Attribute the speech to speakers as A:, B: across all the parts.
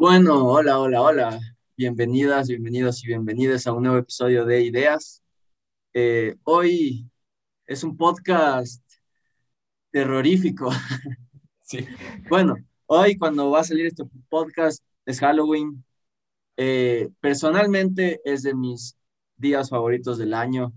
A: Bueno, hola, hola, hola. Bienvenidas, bienvenidos y bienvenidas a un nuevo episodio de Ideas. Eh, hoy es un podcast terrorífico.
B: Sí.
A: Bueno, hoy cuando va a salir este podcast es Halloween. Eh, personalmente es de mis días favoritos del año.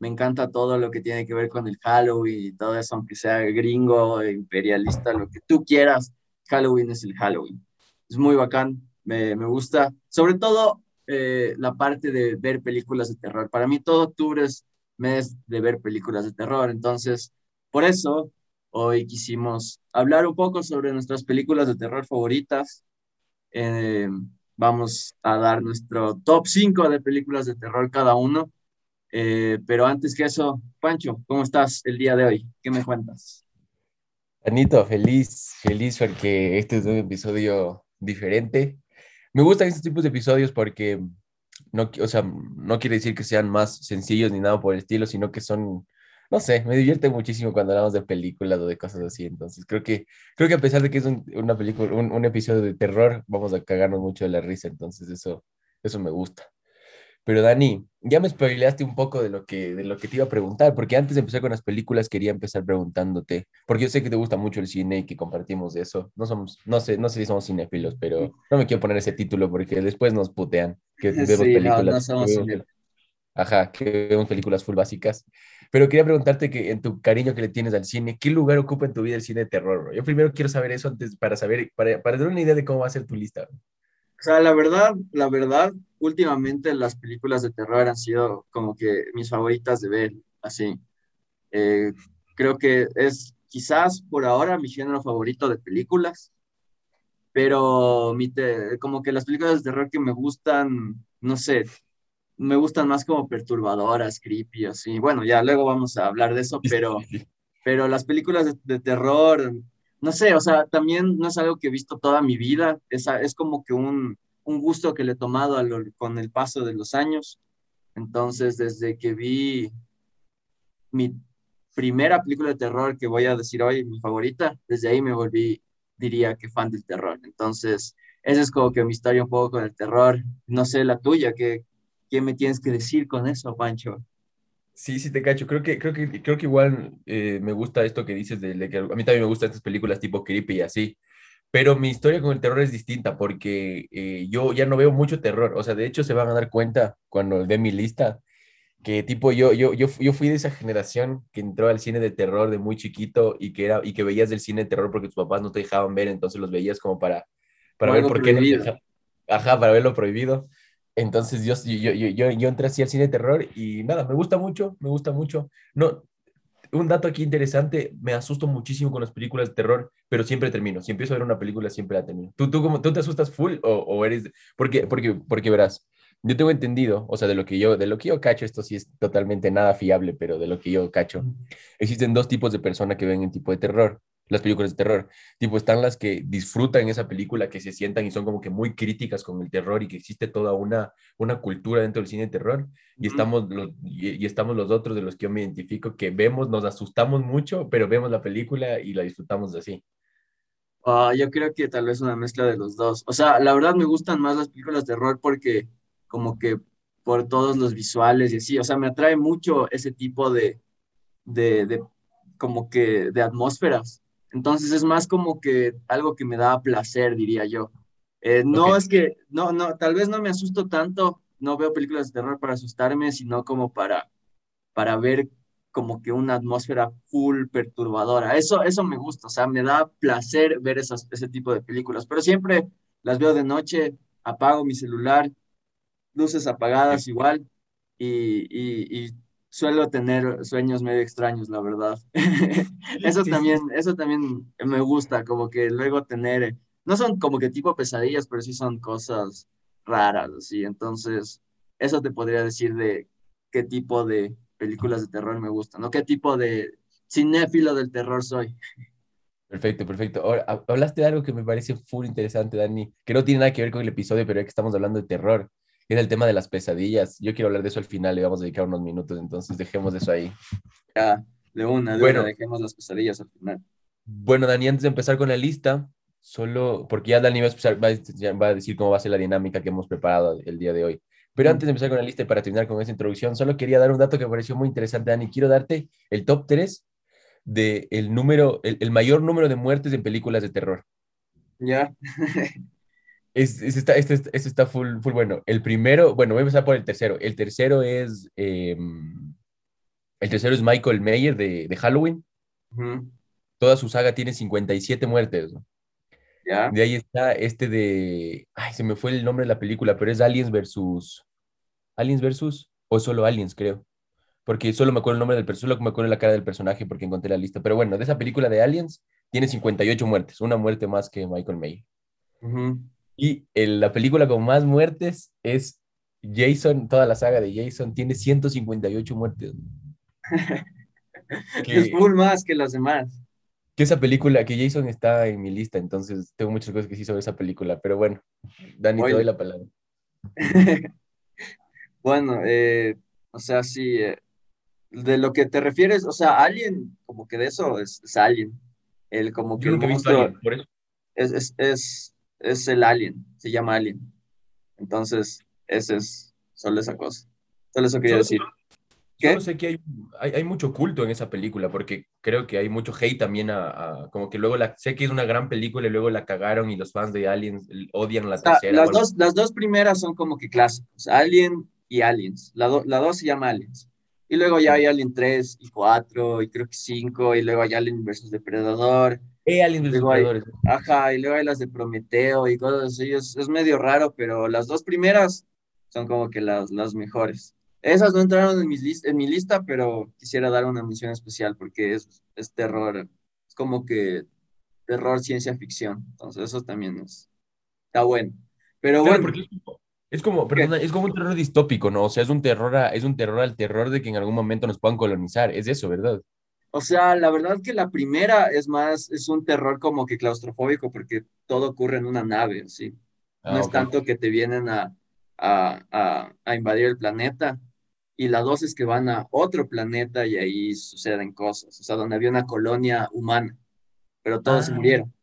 A: Me encanta todo lo que tiene que ver con el Halloween y todo eso, aunque sea gringo, imperialista, lo que tú quieras. Halloween es el Halloween es muy bacán, me, me gusta. Sobre todo eh, la parte de ver películas de terror. Para mí todo octubre es mes de ver películas de terror, entonces por eso hoy quisimos hablar un poco sobre nuestras películas de terror favoritas. Eh, vamos a dar nuestro top 5 de películas de terror cada uno. Eh, pero antes que eso, Pancho, ¿cómo estás el día de hoy? ¿Qué me cuentas?
B: Anito, feliz, feliz porque este es un episodio diferente. Me gustan estos tipos de episodios porque no, o sea, no quiere decir que sean más sencillos ni nada por el estilo, sino que son, no sé, me divierte muchísimo cuando hablamos de películas o de cosas así. Entonces, creo que, creo que a pesar de que es un, una película, un, un episodio de terror, vamos a cagarnos mucho de la risa. Entonces, eso, eso me gusta. Pero Dani, ya me spoileaste un poco de lo, que, de lo que te iba a preguntar, porque antes de empezar con las películas quería empezar preguntándote, porque yo sé que te gusta mucho el cine y que compartimos eso. No somos, no sé, no sé si somos cinéfilos, pero no me quiero poner ese título porque después nos putean que vemos
A: Sí,
B: películas.
A: no, no somos
B: que vemos-. Ajá, que vemos películas full básicas. Pero quería preguntarte que en tu cariño que le tienes al cine, ¿qué lugar ocupa en tu vida el cine de terror, bro? Yo primero quiero saber eso antes para saber, para, para tener una idea de cómo va a ser tu lista. bro.
A: O sea, la verdad, la verdad, últimamente las películas de terror han sido como que mis favoritas de ver, así. Eh, creo que es quizás por ahora mi género favorito de películas, pero mi te- como que las películas de terror que me gustan, no sé, me gustan más como perturbadoras, creepy, así. Bueno, ya luego vamos a hablar de eso, pero pero las películas de, de terror, no sé, o sea, también no es algo que he visto toda mi vida, es, es como que un, un gusto que le he tomado con el paso de los años. Entonces, desde que vi mi primera película de terror que voy a decir hoy, mi favorita, desde ahí me volví, diría que fan del terror. Entonces, esa es como que mi historia un poco con el terror. No sé la tuya, ¿qué, qué me tienes que decir con eso, Pancho?
B: Sí, sí te cacho. Creo que, creo que, creo que igual eh, me gusta esto que dices de, de que a mí también me gustan estas películas tipo creepy y así. Pero mi historia con el terror es distinta porque eh, yo ya no veo mucho terror. O sea, de hecho se van a dar cuenta cuando ve mi lista que tipo yo, yo, yo, yo fui de esa generación que entró al cine de terror de muy chiquito y que, era, y que veías del cine de terror porque tus papás no te dejaban ver, entonces los veías como para, para
A: Como
B: ver por qué no
A: prohibido.
B: Ajá, para ver lo prohibido. Entonces yo, yo, yo, yo entré así al cine de terror y nada, me gusta mucho, me gusta mucho. No, un dato aquí interesante, me asusto muchísimo con las películas de terror, pero siempre termino. Si empiezo a ver una película, siempre la termino. ¿Tú, tú, cómo- tú te asustas full o, o eres...? Porque, porque, porque verás, yo tengo entendido, o sea, de lo que yo, de lo que yo cacho, esto sí es totalmente nada fiable, pero de lo que yo cacho, existen dos tipos de personas que ven el tipo de terror, las películas de terror. Tipo, están las que disfrutan esa película, que se sientan y son como que muy críticas con el terror y que existe toda una, una cultura dentro del cine de terror. Y
A: Ujú.
B: estamos, los, y, y estamos los otros de los que yo me identifico, que vemos, nos asustamos mucho, pero vemos la película y la disfrutamos así.
A: Ah, yo creo que tal vez una mezcla de los dos. O sea, la verdad me gustan más las películas de terror porque como que por todos los visuales y así, o sea, me atrae mucho ese tipo de, de, de como que de atmósferas. Entonces es más como que algo que me da placer, diría yo. Eh, no
B: Ok.
A: es que, no, no, tal vez no me asusto tanto, no veo películas de terror para asustarme, sino como para, para ver como que una atmósfera full perturbadora. Eso, eso me gusta, o sea, me da placer ver esas, ese tipo de películas, pero siempre las veo de noche, apago mi celular, luces apagadas igual, y, y, y suelo tener sueños medio extraños, la verdad. Eso también, eso también me gusta, como que luego tener, no son como que tipo pesadillas, pero sí son cosas raras, así. Entonces, eso te podría decir de qué tipo de películas de terror me gustan, o qué tipo de cinéfilo del terror soy.
B: Perfecto, perfecto. Ahora, ha- hablaste de algo que me parece full interesante, Dani, que no tiene nada que ver con el episodio, pero ya que estamos hablando de terror, es el tema de las pesadillas. Yo quiero hablar de eso al final, le vamos a dedicar unos minutos, entonces dejemos eso ahí.
A: Ya, de una, de
B: Bueno.
A: una, dejemos las pesadillas al final.
B: Bueno, Dani, antes de empezar con la lista, solo, porque ya Dani va a, decir cómo va a ser la dinámica que hemos preparado el día de hoy. Pero antes de empezar con la lista y para terminar con esa introducción, solo quería dar un dato que me pareció muy interesante, Dani. Quiero darte el top 3 de el número, el, mayor número de muertes en películas de terror.
A: Ya.
B: es, está, este, este, está full, full bueno. El primero, bueno, voy a empezar por el tercero. El tercero es, em, el tercero es Michael Mayer de, de Halloween. Toda su saga tiene 57 muertes. De ahí está este de, ay, se me fue el nombre de la película, pero es Aliens versus, Aliens versus, o solo Aliens, creo. Porque solo me acuerdo el nombre del personaje, solo me acuerdo la cara del personaje porque encontré la lista. Pero bueno, de esa película de Aliens tiene 58 muertes, una muerte más que Michael May. Y la película con más muertes es Jason, toda la saga de Jason tiene 158 muertes.
A: es full más que las demás.
B: Que esa película, que Jason está en mi lista, entonces tengo muchas cosas que decir sobre esa película, pero bueno, Dani, te doy la palabra.
A: bueno, eh, o sea, sí, eh, de lo que te refieres, o sea, Alien, como que de eso es, Alien. El, como que el monstruo Es, es, es, es, el Alien, se llama Alien. Entonces, ese es solo esa cosa. Solo eso quería decir.
B: ¿Qué? sé que hay, hay, mucho culto en esa película, porque creo que hay mucho hate también a, como que luego la, sé que es una gran película y luego la cagaron y los fans de Aliens odian la tercera.
A: Las, dos, las dos primeras son como que clásicos, Alien y Aliens. La, la dos se llama Aliens. Y luego ya hay Alien 3 y 4 y creo que 5 y luego hay Alien vs Depredador.
B: Eh, Alien vs Depredador.
A: Ajá, y luego hay las de Prometeo y cosas así. Es, es, medio raro, pero las dos primeras son como que las, las mejores. Esas no entraron en, mis en mi lista, pero quisiera dar una mención especial porque es, es terror. Es como que terror ciencia ficción. Entonces eso también es, está bueno. Pero bueno.
B: Es como, perdona, es como un terror distópico, ¿no? O sea, es un terror, es un terror al terror de que en algún momento nos puedan colonizar. Es eso, ¿verdad?
A: O sea, la verdad que la primera es más, es un terror como que claustrofóbico porque todo ocurre en una nave, ¿sí? no ah, es tanto que te vienen a, a, a, invadir el planeta. Y la dos es que van a otro planeta y ahí suceden cosas. O sea, donde había una colonia humana, pero todos ah. murieron.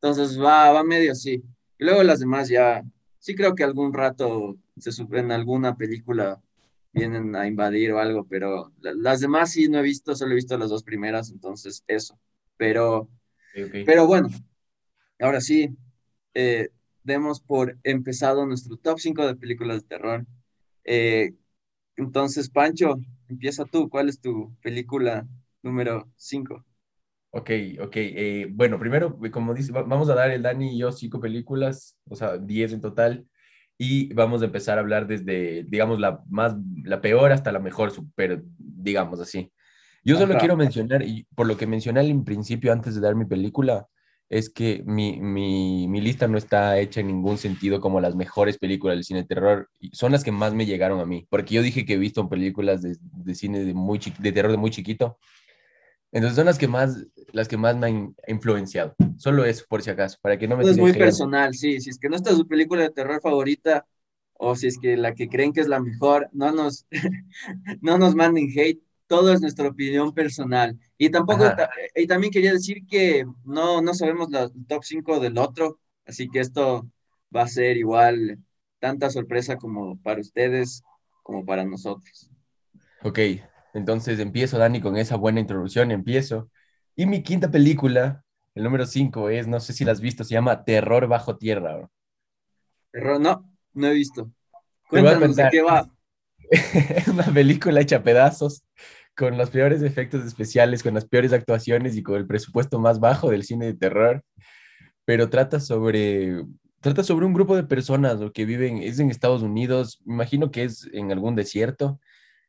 A: Entonces va, va medio así. Y luego las demás ya sí creo que algún rato se en alguna película vienen a invadir o algo, pero las demás sí no he visto, solo he visto las dos primeras, entonces eso. Pero, pero bueno, ahora sí, eh, demos por empezado nuestro top 5 de películas de terror. Eh, entonces, Pancho, empieza tú. ¿Cuál es tu película número 5?
B: Ok, ok. Eh, bueno, primero, como dice, vamos a dar el Dani y yo cinco películas, o sea, diez en total, y vamos a empezar a hablar desde, digamos, la más, la peor hasta la mejor, super, digamos así. Yo solo quiero mencionar, y por lo que mencioné en principio antes de dar mi película, es que mi, mi, mi, lista no está hecha en ningún sentido como las mejores películas del cine de terror. Son las que más me llegaron a mí, porque yo dije que he visto películas de, de cine de, muy de terror de muy chiquito entonces son las que más, las que más me han influenciado. Solo eso, por si acaso, para que no me...
A: Es muy personal, sí. Si es que no está su película de terror favorita o si es que la que creen que es la mejor, no nos, no nos manden hate. Todo es nuestra opinión personal. Y tampoco, y también quería decir que no, no sabemos la top 5 del otro, así que esto va a ser igual tanta sorpresa como para ustedes como para nosotros.
B: Ok, entonces empiezo, Dani, con esa buena introducción, empiezo. Y mi quinta película, el número 5, es, no sé si la has visto, se llama Terror bajo tierra.
A: Terror, no, no he visto. Cuéntanos de qué va.
B: es una película hecha a pedazos, con los peores efectos especiales, con las peores actuaciones y con el presupuesto más bajo del cine de terror. Pero trata sobre, trata sobre un grupo de personas que viven, es en Estados Unidos, imagino que es en algún desierto,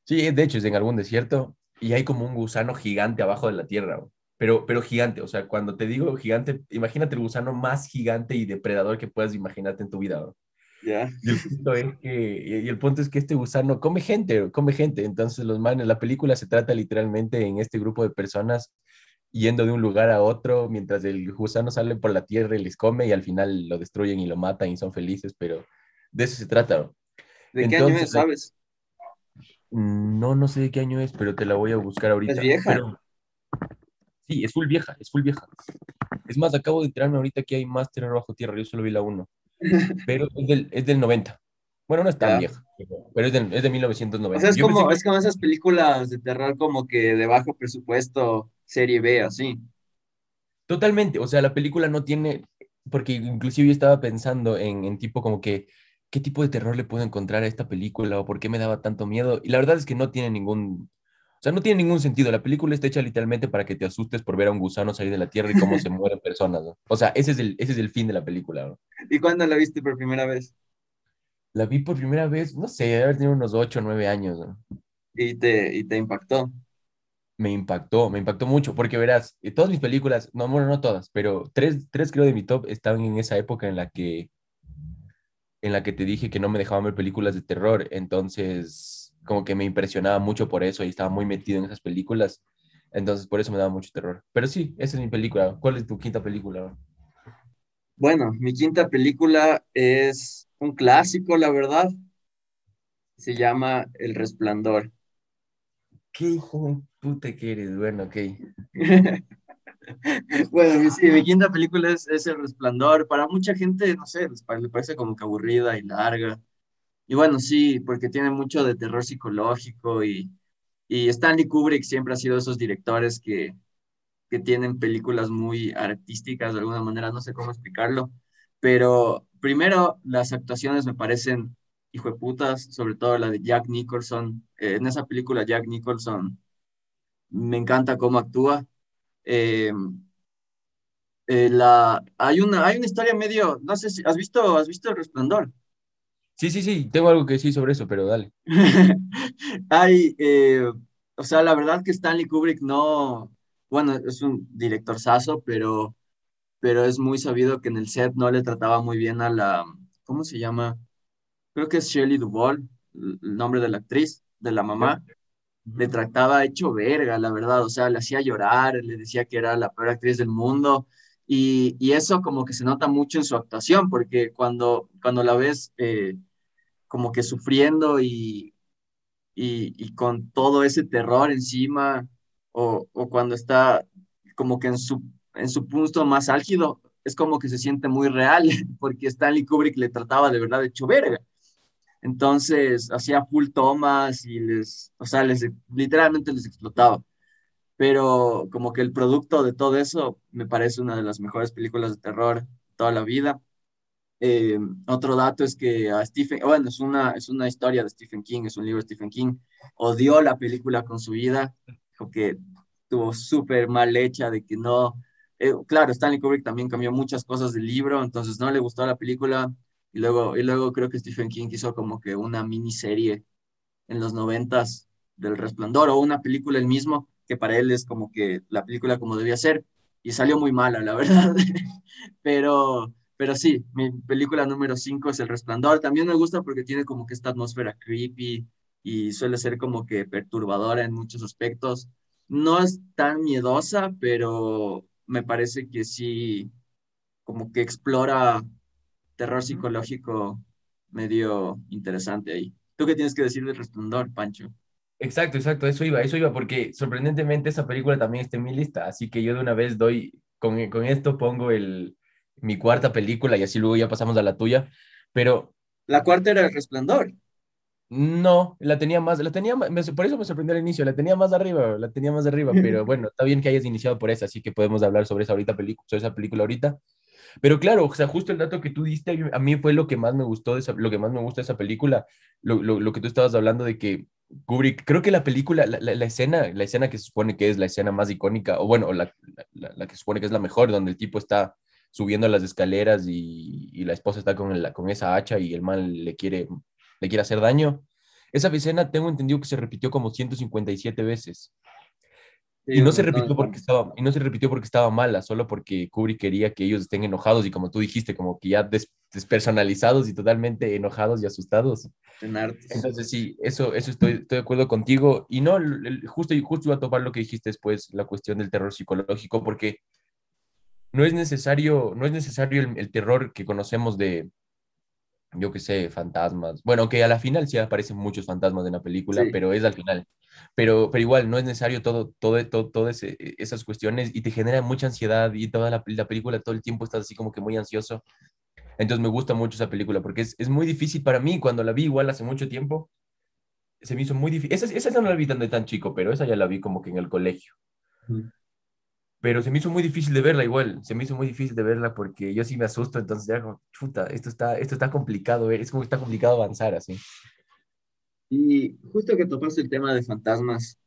B: Sí, de hecho es en algún desierto y hay como un gusano gigante abajo de la tierra, pero, pero gigante, o sea, cuando te digo gigante, imagínate el gusano más gigante y depredador que puedas imaginarte en tu vida.
A: Ya.
B: Y, el punto es que, y el punto es que este gusano come gente, come gente. Entonces, los manes, la película se trata literalmente en este grupo de personas yendo de un lugar a otro mientras el gusano sale por la tierra y les come y al final lo destruyen y lo matan y son felices, pero de eso se trata.
A: ¿De qué año sabes?
B: No, no sé de qué año es, pero te la voy a buscar ahorita.
A: ¿Es vieja?
B: Sí, es full vieja, es full vieja. Es más, acabo de enterarme ahorita que hay más Terror Bajo Tierra, yo solo vi la 1. Pero es del, es del 90. Bueno, no es tan vieja, pero es, del- es de
A: O
B: 1990.
A: sea, es
B: Yo
A: como,
B: que-
A: es como esas películas de terror como que de bajo presupuesto, serie B, así.
B: Totalmente, o sea, la película no tiene, porque inclusive yo estaba pensando en, en tipo como que, ¿qué tipo de terror le puedo encontrar a esta película o por qué me daba tanto miedo? Y la verdad es que no tiene ningún, o sea, no tiene ningún sentido. La película está hecha literalmente para que te asustes por ver a un gusano salir de la tierra y cómo se mueren personas, ¿no? O sea, ese es el, ese es el fin de la película, ¿no?
A: ¿Y cuándo la viste por primera vez?
B: La vi por primera vez, no sé, debe haber tenido unos 8 o 9 años, ¿no?
A: Y te, y te impactó.
B: me impactó, me impactó mucho, porque verás, eh, todas mis películas, no, bueno, no todas, pero tres, tres creo de mi top estaban en esa época en la que, en la que te dije que no me dejaban ver películas de terror, entonces como que me impresionaba mucho por eso y estaba muy metido en esas películas, entonces por eso me daba mucho terror. Pero sí, esa es mi película. ¿Cuál es tu quinta película?
A: Bueno, mi quinta película es un clásico, la verdad. Se llama El Resplandor.
B: ¿Qué hijo de puta que eres? Bueno, ok.
A: Bueno, sí, mi quinta película es, es El Resplandor. Para mucha gente, no sé, le parece como que aburrida y larga. Y bueno, sí, porque tiene mucho de terror psicológico y, y Stanley Kubrick siempre ha sido de esos directores que, que tienen películas muy artísticas de alguna manera, no sé cómo explicarlo. Pero primero, las actuaciones me parecen hijo de putas, sobre todo la de Jack Nicholson. Eh, en esa película, Jack Nicholson me encanta cómo actúa. Eh, eh, la, hay una, hay una historia medio, no sé si, ¿has visto, has visto El Resplandor?
B: Sí, sí, sí, tengo algo que decir sobre eso, pero dale.
A: Hay, eh, o sea, la verdad que Stanley Kubrick no, bueno, es un director saso, pero, pero es muy sabido que en el set no le trataba muy bien a la, ¿cómo se llama? Creo que es Shelley Duvall, el el nombre de la actriz, de la mamá. Le trataba hecho verga, la verdad, o sea, le hacía llorar, le decía que era la peor actriz del mundo, y, y eso como que se nota mucho en su actuación, porque cuando, cuando la ves eh, como que sufriendo y, y, y con todo ese terror encima, o, o cuando está como que en su, en su punto más álgido, es como que se siente muy real, porque Stanley Kubrick le trataba de verdad hecho verga. Entonces hacía full tomas y les, o sea, les literalmente les explotaba. Pero como que el producto de todo eso me parece una de las mejores películas de terror toda la vida. Eh, otro dato es que a Stephen, bueno, es una, es una historia de Stephen King, es un libro de Stephen King, odió la película con su vida, dijo que estuvo súper mal hecha, de que no, eh, claro, Stanley Kubrick también cambió muchas cosas del libro, entonces no le gustó la película, y luego, y luego creo que Stephen King hizo como que una miniserie en los noventas del Resplandor, o una película el mismo, que para él es como que la película como debía ser, y salió muy mala, la verdad, pero... Pero sí, mi película número 5 es El Resplandor. También me gusta porque tiene como que esta atmósfera creepy y suele ser como que perturbadora en muchos aspectos. No es tan miedosa, pero me parece que sí, como que explora terror psicológico medio interesante ahí. ¿Tú qué tienes que decir del Resplandor, Pancho?
B: Exacto, exacto, eso iba, eso iba, porque sorprendentemente esa película también está en mi lista, así que yo de una vez doy, con, con esto pongo el, mi cuarta película y así luego ya pasamos a la tuya, pero
A: La cuarta era El Resplandor.
B: no, la tenía más, la tenía más, me- por eso me sorprendió al inicio, la tenía más arriba, la tenía más arriba, pero bueno, está bien que hayas iniciado por esa, así que podemos hablar sobre esa ahorita película, sobre esa película ahorita. Pero claro, o sea, justo el dato que tú diste, a mí fue lo que más me gustó de esa, lo que más me gusta de esa película, lo, lo, lo que tú estabas hablando de que Kubrick, creo que la película, la, la, escena, la escena que se supone que es la escena más icónica, o bueno, la, la, la que se supone que es la mejor, donde el tipo está subiendo las escaleras y, y la esposa está con, el, con esa hacha y el mal le quiere, le quiere hacer daño. Esa escena tengo entendido que se repitió como 157 veces. Y no se repitió porque estaba, y no se repitió porque estaba mala, solo porque Kubrick quería que ellos estén enojados y como tú dijiste, como que ya des- despersonalizados y totalmente enojados y asustados. Entonces sí, eso, eso estoy, estoy de acuerdo contigo. Y no, justo, justo iba a topar lo que dijiste después, la cuestión del terror psicológico, porque no es necesario, no es necesario el, el terror que conocemos de, yo qué sé, fantasmas. Bueno, que a la final sí aparecen muchos fantasmas en la película,
A: Sí.
B: pero es al final. Pero, pero igual no es necesario todo, todo, todo, todas esas cuestiones y te genera mucha ansiedad y toda la, la, película todo el tiempo estás así como que muy ansioso. Entonces me gusta mucho esa película porque es, es muy difícil para mí, cuando la vi igual hace mucho tiempo, se me hizo muy difícil. Esa, esa no la vi tan de tan chico, pero esa ya la vi como que en el colegio. Pero se me hizo muy difícil de verla igual, se me hizo muy difícil de verla porque yo sí me asusto, entonces ya chuta, esto está, esto está complicado, es como que está complicado avanzar así.
A: Y justo que topaste el tema de fantasmas,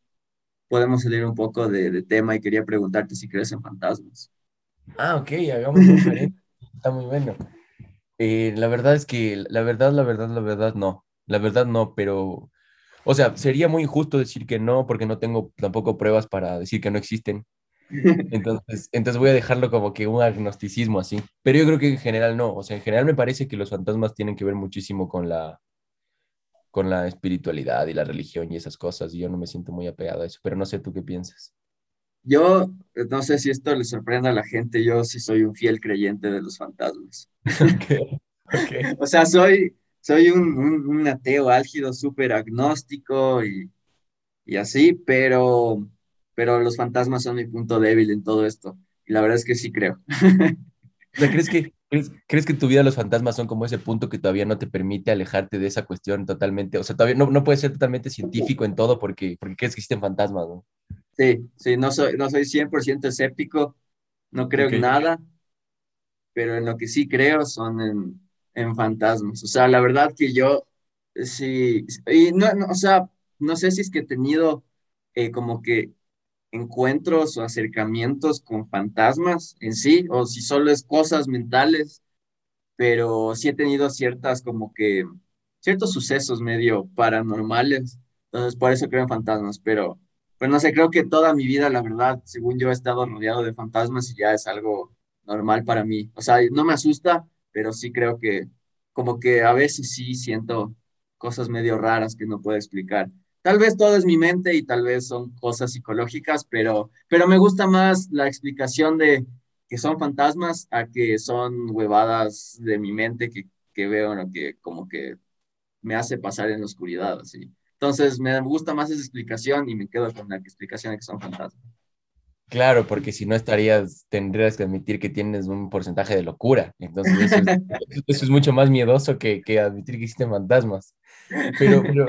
A: podemos salir un poco de, tema y quería preguntarte si crees en fantasmas.
B: Ah, ok, hagamos un Está muy bueno. Eh, la verdad es que, la verdad, la verdad, la verdad, no. La verdad, no, pero, o sea, sería muy injusto decir que no, porque no tengo tampoco pruebas para decir que no existen. Entonces, entonces voy a dejarlo como que un agnosticismo así. Pero yo creo que en general no. O sea, en general me parece que los fantasmas tienen que ver muchísimo con la, con la espiritualidad y la religión y esas cosas, y yo no me siento muy apegado a eso, pero no sé tú qué piensas.
A: Yo no sé si esto le sorprende a la gente, yo sí soy un fiel creyente de los fantasmas. O sea, soy, soy un, un, ateo álgido, súper agnóstico y, y así, pero, pero los fantasmas son mi punto débil en todo esto. Y la verdad es que sí creo.
B: O sea, ¿crees que, ¿Crees, que en tu vida los fantasmas son como ese punto que todavía no te permite alejarte de esa cuestión totalmente? O sea, todavía no, no puedes ser totalmente científico en todo porque, porque crees que existen fantasmas, ¿no?
A: Sí, sí, no soy, no soy 100% escéptico, no creo en nada, pero en lo que sí creo son en, en fantasmas. O sea, la verdad que yo sí, y no, o sea, no sé si es que he tenido eh, como que encuentros o acercamientos con fantasmas en sí, o si solo es cosas mentales, pero sí he tenido ciertas como que, ciertos sucesos medio paranormales, entonces por eso creo en fantasmas, pero, pues no sé, creo que toda mi vida, la verdad, según yo he estado rodeado de fantasmas y ya es algo normal para mí, o sea, no me asusta, pero sí creo que como que a veces sí siento cosas medio raras que no puedo explicar. Tal vez todo es mi mente y tal vez son cosas psicológicas, pero, pero me gusta más la explicación de que son fantasmas a que son huevadas de mi mente que, que veo, ¿no? que como que me hace pasar en la oscuridad, así. Entonces me gusta más esa explicación y me quedo con la explicación de que son fantasmas.
B: Claro, porque si no estarías, tendrías que admitir que tienes un porcentaje de locura. Entonces eso es, eso es mucho más miedoso que, que, admitir que existen fantasmas. Pero, pero,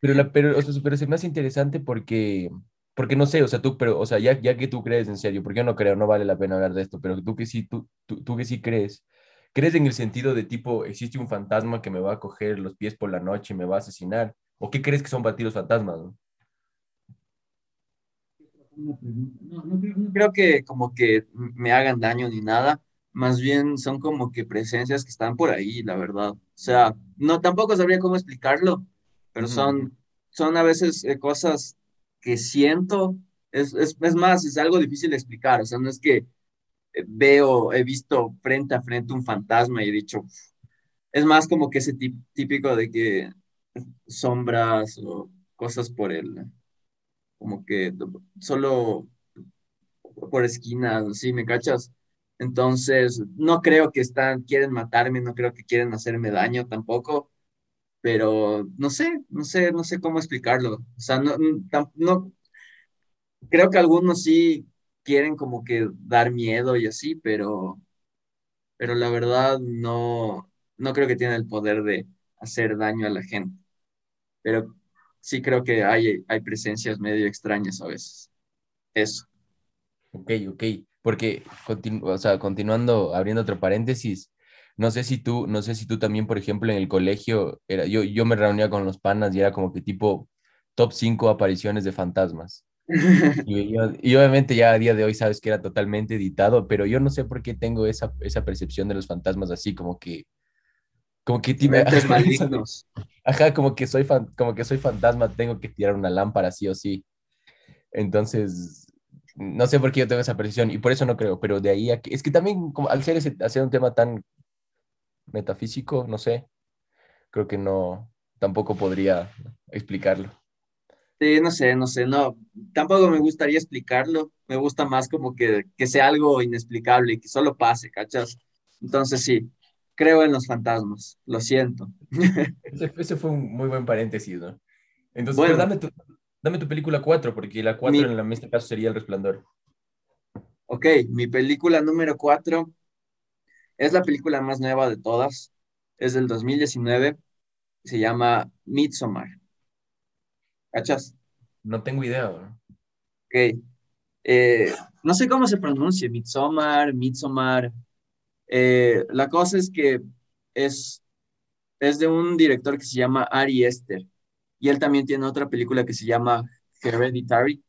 B: pero, la, pero, o sea, pero se me interesante porque, porque no sé, o sea, tú, pero, o sea, ya, ya que tú crees en serio, porque yo no creo, no vale la pena hablar de esto, pero tú que sí, tú, tú, tú que sí crees, ¿crees en el sentido de tipo, existe un fantasma que me va a coger los pies por la noche y me va a asesinar? ¿O qué crees que son para ti los fantasmas? No?
A: No, creo, que como que me hagan daño ni nada, más bien son como que presencias que están por ahí, la verdad. O sea, no, tampoco sabría cómo explicarlo, pero son, son a veces eh, cosas que siento, es, es, es, más, es algo difícil de explicar, o sea, no es que eh, veo, he visto frente a frente un fantasma y he dicho, es más como que ese típico de que sombras o cosas por el, como que solo por esquinas, ¿sí? ¿Me cachas? Entonces, no creo que están, quieren matarme, no creo que quieren hacerme daño tampoco, pero no sé, no sé, no sé cómo explicarlo. O sea, no, no, creo que algunos sí quieren como que dar miedo y así, pero, pero la verdad no, no creo que tienen el poder de hacer daño a la gente. Pero sí creo que hay, hay presencias medio extrañas a veces. Eso.
B: Ok, ok. Porque, o sea, continuando, abriendo otro paréntesis, no sé si tú, no sé si tú también, por ejemplo, en el colegio, era, yo, yo me reunía con los panas y era como que tipo top 5 apariciones de fantasmas. Y, y, obviamente ya a día de hoy sabes que era totalmente editado, pero yo no sé por qué tengo esa, esa percepción de los fantasmas así, como que... Como que... Ajá, como que, soy fan, como que soy fantasma, tengo que tirar una lámpara sí o sí. Entonces, no sé por qué yo tengo esa percepción y por eso no creo, pero de ahí a que, es que también como, al ser, ese, hacer un tema tan metafísico, no sé, creo que no, tampoco podría explicarlo.
A: Sí, no sé, no sé, no, tampoco me gustaría explicarlo, me gusta más como que, que sea algo inexplicable y que solo pase, ¿cachas? Entonces sí, creo en los fantasmas, lo siento.
B: Ese, ese fue un muy buen paréntesis, ¿no? Entonces, bueno, dame, tu, Dame tu película 4, porque la 4 en este caso sería El Resplandor.
A: Ok, mi película número 4 es la película más nueva de todas. Es del 2019. Se llama Midsommar. ¿Cachas?
B: No tengo idea.
A: Ok. Eh, no sé cómo se pronuncia, Midsommar, Midsommar. Eh, la cosa es que es, es de un director que se llama Ari Esther. Y él también tiene otra película que se llama Hereditary,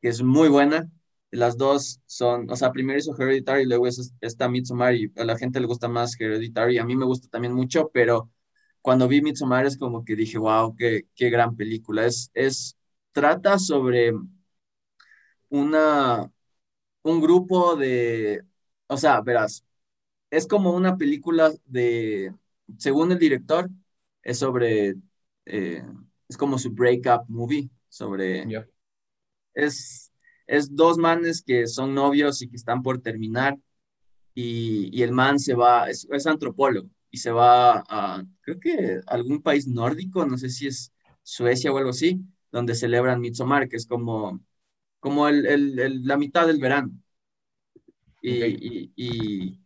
A: que es muy buena. Las dos son, o sea, primero hizo Hereditary y luego es esta Midsommar y a la gente le gusta más Hereditary. A mí me gusta también mucho, pero cuando vi Midsommar es como que dije, wow, qué, qué gran película. Es, es, trata sobre una, un grupo de, o sea, verás, es como una película de, según el director, es sobre eh, es como su breakup movie sobre... Es, es dos manes que son novios y que están por terminar y, y el man se va, es, es, antropólogo y se va a, creo que algún país nórdico, no sé si es Suecia o algo así, donde celebran Midsommar, que es como, como el, el, la mitad del verano. y, y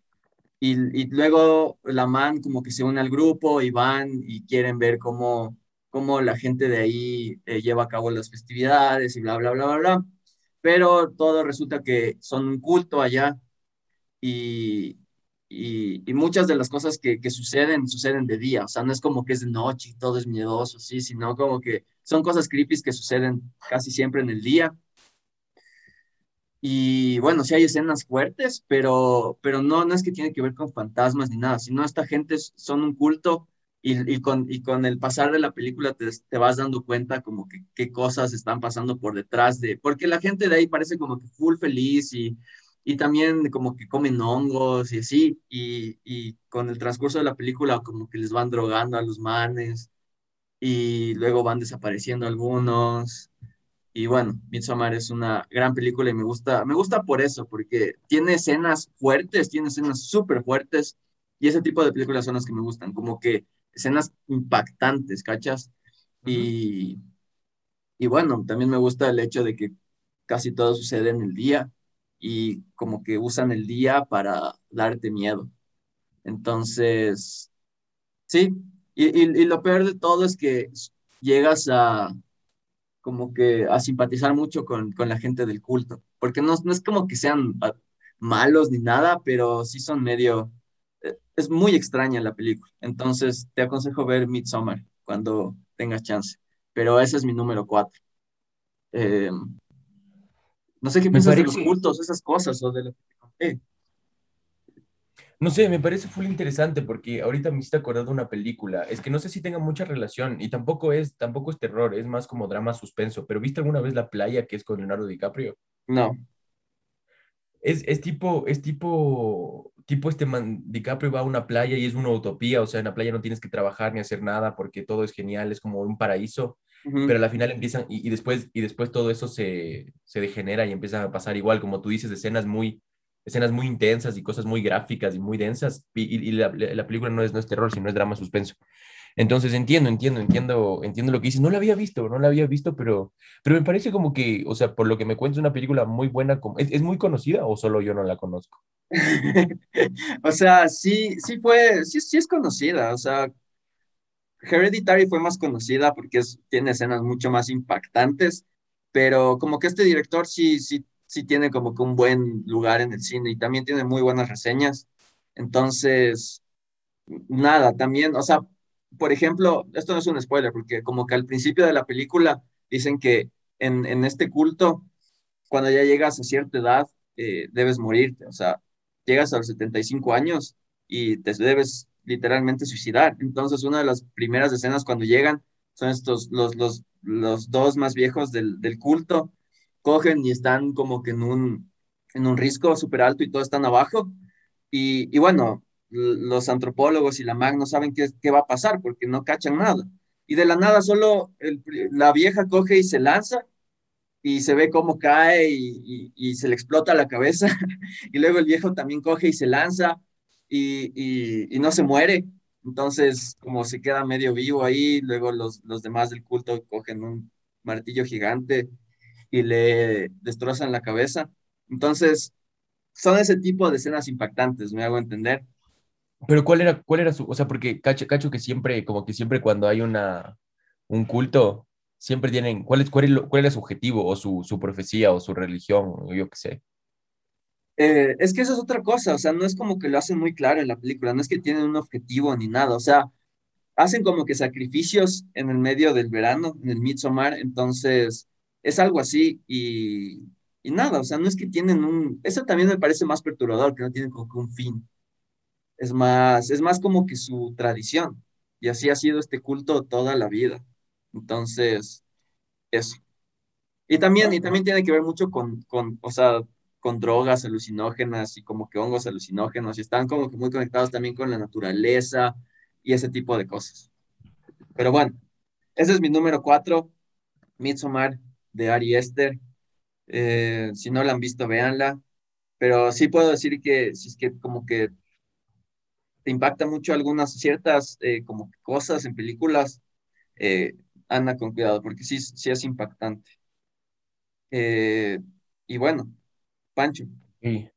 A: y, luego la man como que se une al grupo y van y quieren ver cómo, cómo la gente de ahí eh, lleva a cabo las festividades y bla, bla, bla, bla, bla. Pero todo resulta que son un culto allá y, y, muchas de las cosas que, que, suceden, suceden de día. O sea, no es como que es de noche y todo es miedoso, sí, sino como que son cosas creepy que suceden casi siempre en el día. Y bueno, sí hay escenas fuertes, pero, pero no, no es que tiene que ver con fantasmas ni nada, sino esta gente son un culto y, con, y con el pasar de la película te, te vas dando cuenta como que qué cosas están pasando por detrás de, porque la gente de ahí parece como que full feliz y, y también como que comen hongos y así, y, y con el transcurso de la película como que les van drogando a los manes y luego van desapareciendo algunos. Y bueno, Midsommar es una gran película y me gusta, me gusta por eso, porque tiene escenas fuertes, tiene escenas súper fuertes y ese tipo de películas son las que me gustan, como que escenas impactantes, ¿cachas? Y, y bueno, también me gusta el hecho de que casi todo sucede en el día y como que usan el día para darte miedo. Entonces, sí, y, y, lo peor de todo es que llegas a como que a simpatizar mucho con, con la gente del culto, porque no, no es como que sean malos ni nada, pero sí son medio es muy extraña la película. Entonces, te aconsejo ver Midsommar cuando tengas chance. Pero ese es mi número cuatro. Eh, no sé qué piensas de los cultos, esas cosas, o de lo que
B: No sé, me parece full interesante porque ahorita me hiciste acordar de una película. Es que no sé si tenga mucha relación y tampoco es, tampoco es terror, es más como drama suspenso. Pero ¿viste alguna vez La Playa que es con Leonardo DiCaprio?
A: No.
B: Es, es tipo, es tipo tipo este man, DiCaprio va a una playa y es una utopía, o sea, en la playa no tienes que trabajar ni hacer nada porque todo es genial, es como un paraíso, pero al final empiezan y, después, y después todo eso se, se, degenera y empieza a pasar igual, como tú dices, escenas muy, escenas muy intensas y cosas muy gráficas y muy densas, y, la, la, película no es, no es terror, sino es drama suspenso. Entonces entiendo, entiendo, entiendo, entiendo lo que dices. No la había visto, no la había visto, pero, pero me parece como que, o sea, por lo que me cuentas, una película muy buena. ¿Es, ¿Es, muy conocida o solo yo no la conozco?
A: o sea, sí, sí fue, sí, sí es conocida. O sea, Hereditary fue más conocida porque es, tiene escenas mucho más impactantes, pero como que este director sí, sí, sí tiene como que un buen lugar en el cine y también tiene muy buenas reseñas. Entonces, nada, también, o sea, por ejemplo, esto no es un spoiler, porque como que al principio de la película dicen que en, en este culto, cuando ya llegas a cierta edad, eh, debes morirte, o sea, llegas a los 75 años y te debes literalmente suicidar. Entonces, una de las primeras escenas cuando llegan son estos, los, los, los dos más viejos del, del culto, cogen y están como que en un, en un risco súper alto y todos están abajo. Y, y bueno, los antropólogos y la MAG no saben qué, qué, va a pasar porque no cachan nada. Y de la nada solo la vieja coge y se lanza y se ve cómo cae y, y, se le explota la cabeza. y luego el viejo también coge y se lanza y, y, no se muere. Entonces, como se queda medio vivo ahí, luego los, los demás del culto cogen un martillo gigante y le destrozan la cabeza. Entonces, son ese tipo de escenas impactantes, me hago entender.
B: Pero ¿cuál era, cuál era su, o sea, porque cacho, cacho que siempre, como que siempre cuando hay una, un culto, siempre tienen, ¿cuál es, cuál es, cuál es su objetivo o su, su profecía o su religión, o yo qué sé?
A: Eh, es que eso es otra cosa, o sea, no es como que lo hacen muy claro en la película, no es que tienen un objetivo ni nada, o sea, hacen como que sacrificios en el medio del verano, en el Midsommar, entonces es algo así y, y nada, o sea, no es que tienen un, eso también me parece más perturbador, que no tienen como que un fin, es más, es más como que su tradición, y así ha sido este culto toda la vida, entonces, eso. Y también, y también tiene que ver mucho con, con, o sea, con drogas alucinógenas y como que hongos alucinógenos, y están como que muy conectados también con la naturaleza y ese tipo de cosas. Pero bueno, ese es mi número cuatro, Midsommar de Ari Esther. Eh, si no la han visto, véanla. Pero sí puedo decir que si es que como que te impacta mucho algunas ciertas eh, como cosas en películas, eh, anda con cuidado, porque sí, sí es impactante. y bueno, Pancho.
B: Sí.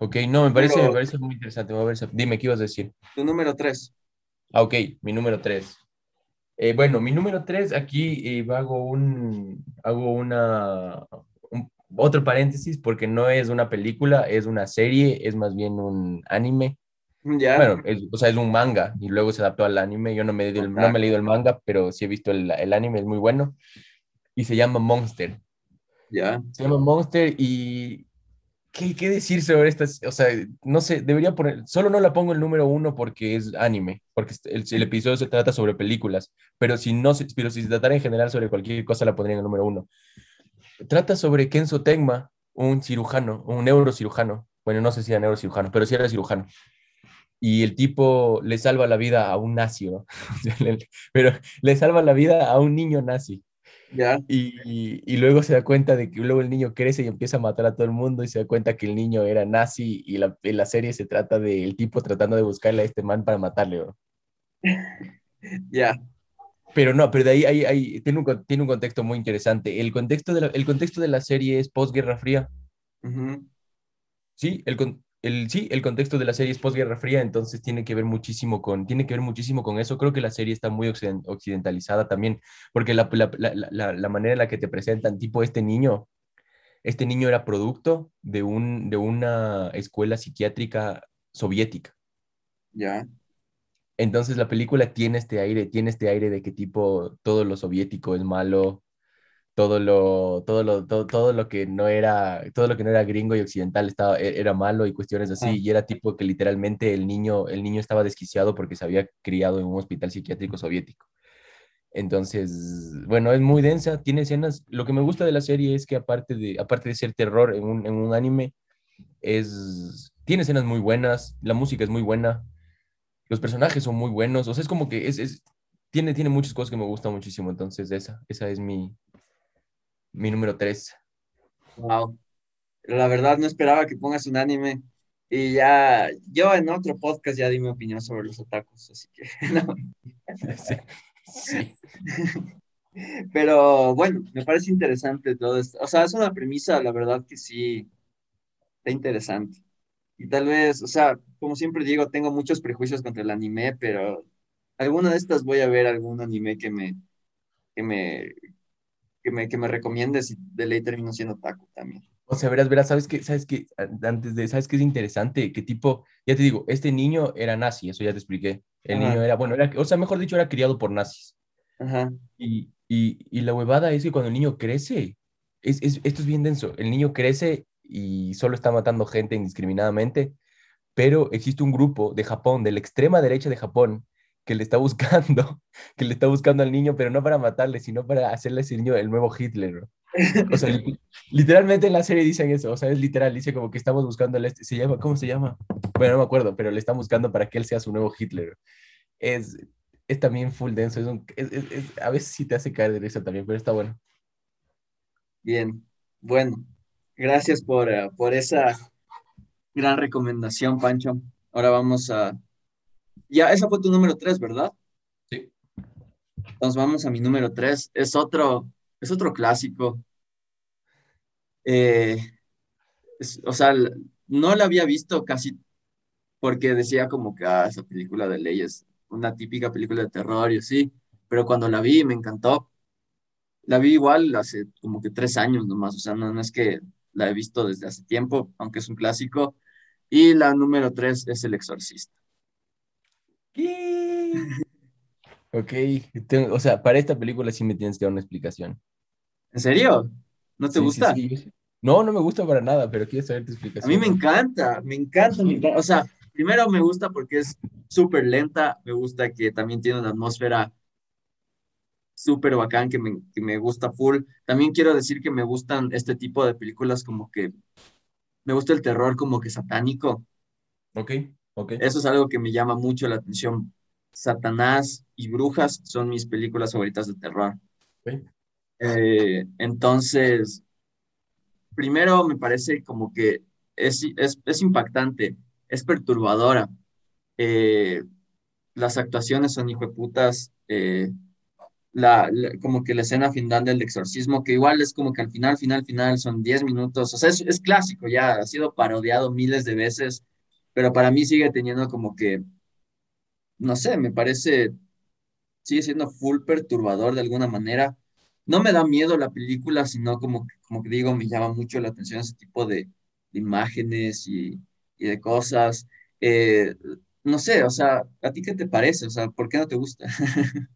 B: Ok, no, me parece, me parece muy interesante. Dime, ¿qué ibas a decir?
A: Tu número tres.
B: Ah, ok, mi número tres. Eh, bueno, mi número tres, aquí eh, hago un, hago una, otro paréntesis porque no es una película, es una serie, es más bien un anime.
A: Ya.
B: Bueno, o sea, es un manga y luego se adaptó al anime. Yo no me, no me he leído el manga, pero sí he visto el, el anime, es muy bueno. Y se llama Monster.
A: Ya.
B: Se llama Monster y ¿Qué, ¿Qué, decir sobre estas? O sea, no sé, debería poner, solo no la pongo el número uno porque es anime, porque el, el episodio se trata sobre películas, pero si no, pero si se tratara en general sobre cualquier cosa la pondría en el número uno. Trata sobre Kenzo Tenma, un cirujano, un neurocirujano, bueno, no sé si era neurocirujano, pero sí era cirujano. Y el tipo le salva la vida a un nazi, ¿no? pero le salva la vida a un niño nazi. Y, y, luego se da cuenta de que luego el niño crece y empieza a matar a todo el mundo y se da cuenta que el niño era nazi y la, la serie se trata del tipo tratando de buscarle a este man para matarle,
A: Ya.
B: Pero no, pero de ahí, ahí, tiene, un, tiene un contexto muy interesante. El contexto de la, el contexto de la serie es posguerra fría. Sí, el, el, sí, el contexto de la serie es posguerra fría, entonces tiene que ver muchísimo con, tiene que ver muchísimo con eso. Creo que la serie está muy occidentalizada también, porque la, la, la, la, manera en la que te presentan, tipo este niño, este niño era producto de, un, de una escuela psiquiátrica soviética.
A: Ya.
B: Entonces la película tiene este aire, tiene este aire de que tipo todo lo soviético es malo, todo lo, todo lo, todo, todo, lo que no era, todo lo que no era gringo y occidental estaba, e, era malo y cuestiones así, y era tipo que literalmente el niño, el niño estaba desquiciado porque se había criado en un hospital psiquiátrico soviético. Entonces, bueno, es muy densa, tiene escenas, lo que me gusta de la serie es que aparte de, aparte de ser terror en un, en un anime, es, tiene escenas muy buenas, la música es muy buena, los personajes son muy buenos, o sea, es como que es, es tiene, tiene muchas cosas que me gustan muchísimo, entonces esa, esa es mi, mi número 3.
A: Wow. La verdad no esperaba que pongas un anime. Y ya, yo en otro podcast ya di mi opinión sobre los otakus, así que no. Sí. Pero bueno, me parece interesante todo esto. O sea, es una premisa, la verdad que sí, está interesante. Y tal vez, o sea, como siempre digo, tengo muchos prejuicios contra el anime, pero alguna de estas voy a ver algún anime que me, que me, que me, que me recomiendes y de ley termino siendo taco también.
B: O sea, verás, verás, sabes que, sabes que, antes de, sabes que es interesante, que tipo, ya te digo, este niño era nazi, eso ya te expliqué. El niño era, bueno, era, o sea, mejor dicho, era criado por nazis.
A: Ajá.
B: Y, y, y, la huevada es que cuando el niño crece, es, es, esto es bien denso, el niño crece y solo está matando gente indiscriminadamente, pero existe un grupo de Japón, de la extrema derecha de Japón, que le está buscando, que le está buscando al niño, pero no para matarle, sino para hacerle ese niño el nuevo Hitler. O sea, literalmente en la serie dicen eso, o sea, es literal, dice como que estamos buscando, este, se llama, ¿cómo se llama? Bueno, no me acuerdo, pero le están buscando para que él sea su nuevo Hitler. Es, es también full denso, es, es, a veces sí te hace caer de eso también, pero está bueno.
A: Bien, bueno, gracias por, uh, por esa gran recomendación, Pancho. Ahora vamos a ya, esa fue tu número tres, ¿verdad?
B: Sí.
A: Entonces vamos a mi número tres. Es otro, es otro clásico. Eh, o sea, no la había visto casi porque decía como que ah, esa película de ley es una típica película de terror y así, pero cuando la vi me encantó. La vi igual hace como que tres años nomás, o sea, no, no es que la he visto desde hace tiempo, aunque es un clásico. Y la número tres es El Exorcista.
B: Ok, o sea, para esta película sí me tienes que dar una explicación.
A: ¿En serio? ¿No te gusta?
B: no, no me gusta para nada, pero quiero saber tu explicación.
A: A mí me encanta, me encanta, me encanta. O sea, primero me gusta porque es súper lenta, me gusta que también tiene una atmósfera súper bacán, que me, que me gusta full. También quiero decir que me gustan este tipo de películas como que, me gusta el terror como que satánico.
B: Ok,
A: Eso es algo que me llama mucho la atención. Satanás y Brujas son mis películas favoritas de terror. Eh, entonces, primero me parece como que es, es, es impactante, es perturbadora. Eh, las actuaciones son hijo de putas. Eh, la, como que la escena final del exorcismo, que igual es como que al final, final, final son 10 minutos, o sea, es, es clásico ya, ha sido parodiado miles de veces, pero para mí sigue teniendo como que, no sé, me parece, sigue siendo full perturbador de alguna manera. No me da miedo la película, sino como, como que digo, me llama mucho la atención ese tipo de, imágenes y, y, de cosas. Eh, no sé, o sea, ¿a ti qué te parece? O sea, ¿por qué no te gusta?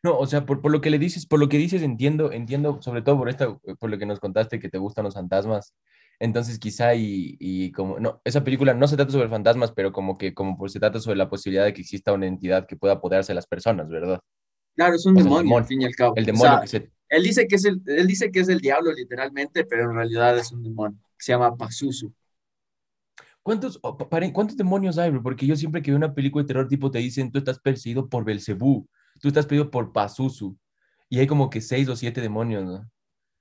B: No, o sea, por, por, lo que le dices, por lo que dices, entiendo, entiendo, sobre todo por esta, por lo que nos contaste que te gustan los fantasmas. Entonces, quizá y, y como, no, esa película no se trata sobre fantasmas, pero como que, como por, se trata sobre la posibilidad de que exista una entidad que pueda apoderarse de las personas, ¿verdad?
A: Claro, es un demonio, al fin y al cabo.
B: El demonio que se...
A: Él dice que, es el, él dice que es el diablo, literalmente, pero en realidad es un demonio, que se llama Pazuzu.
B: ¿Cuántos, ¿Cuántos demonios hay, Porque yo siempre que veo una película de terror tipo te dicen, tú estás perseguido por Belcebú tú estás pedido por Pazuzu y hay como que seis o siete demonios, ¿no?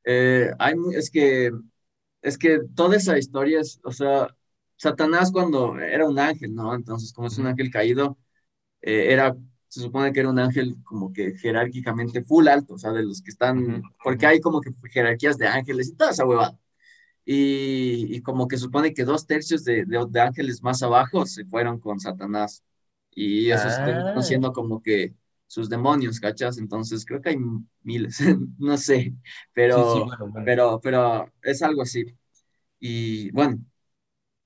A: Eh, hay, es que, es que toda esa historia es, o sea, Satanás cuando era un ángel, ¿no? Entonces, como es un ángel caído, eh, era, se supone que era un ángel como que jerárquicamente full alto, o sea, de los que están, porque hay como que jerarquías de ángeles y toda esa huevada. Y, y como que supone que dos tercios de, de, ángeles más abajo se fueron con Satanás. Y eso está ah. siendo como que sus demonios, ¿cachas? Entonces creo que hay miles, no sé, pero, pero, pero es algo así. Y bueno,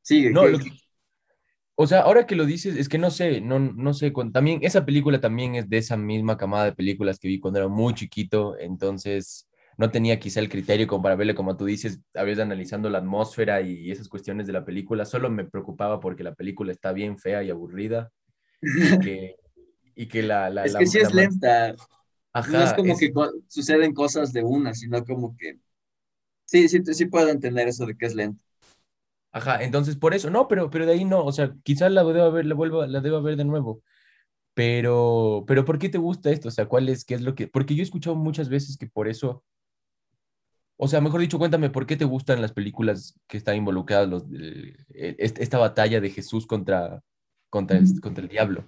A: sigue.
B: No, o sea, ahora que lo dices, es que no sé, no, no sé, también esa película también es de esa misma camada de películas que vi cuando era muy chiquito, entonces no tenía quizá el criterio como para verle, como tú dices, a veces analizando la atmósfera y esas cuestiones de la película, solo me preocupaba porque la película está bien fea y aburrida, y que, y que la... la
A: es que sí es lenta. no es como que suceden cosas de una, sino como que... Sí, sí, sí puedo entender eso de que es lenta.
B: Ajá, entonces por eso, no, pero, pero de ahí no, o sea, quizás la debo ver, la vuelvo, la debo ver de nuevo. Pero, pero ¿por qué te gusta esto? O sea, ¿cuál es, qué es lo que...? Porque yo he escuchado muchas veces que por eso... O sea, mejor dicho, cuéntame, ¿por qué te gustan las películas que están involucradas, los, esta batalla de Jesús contra, contra, el, contra el diablo?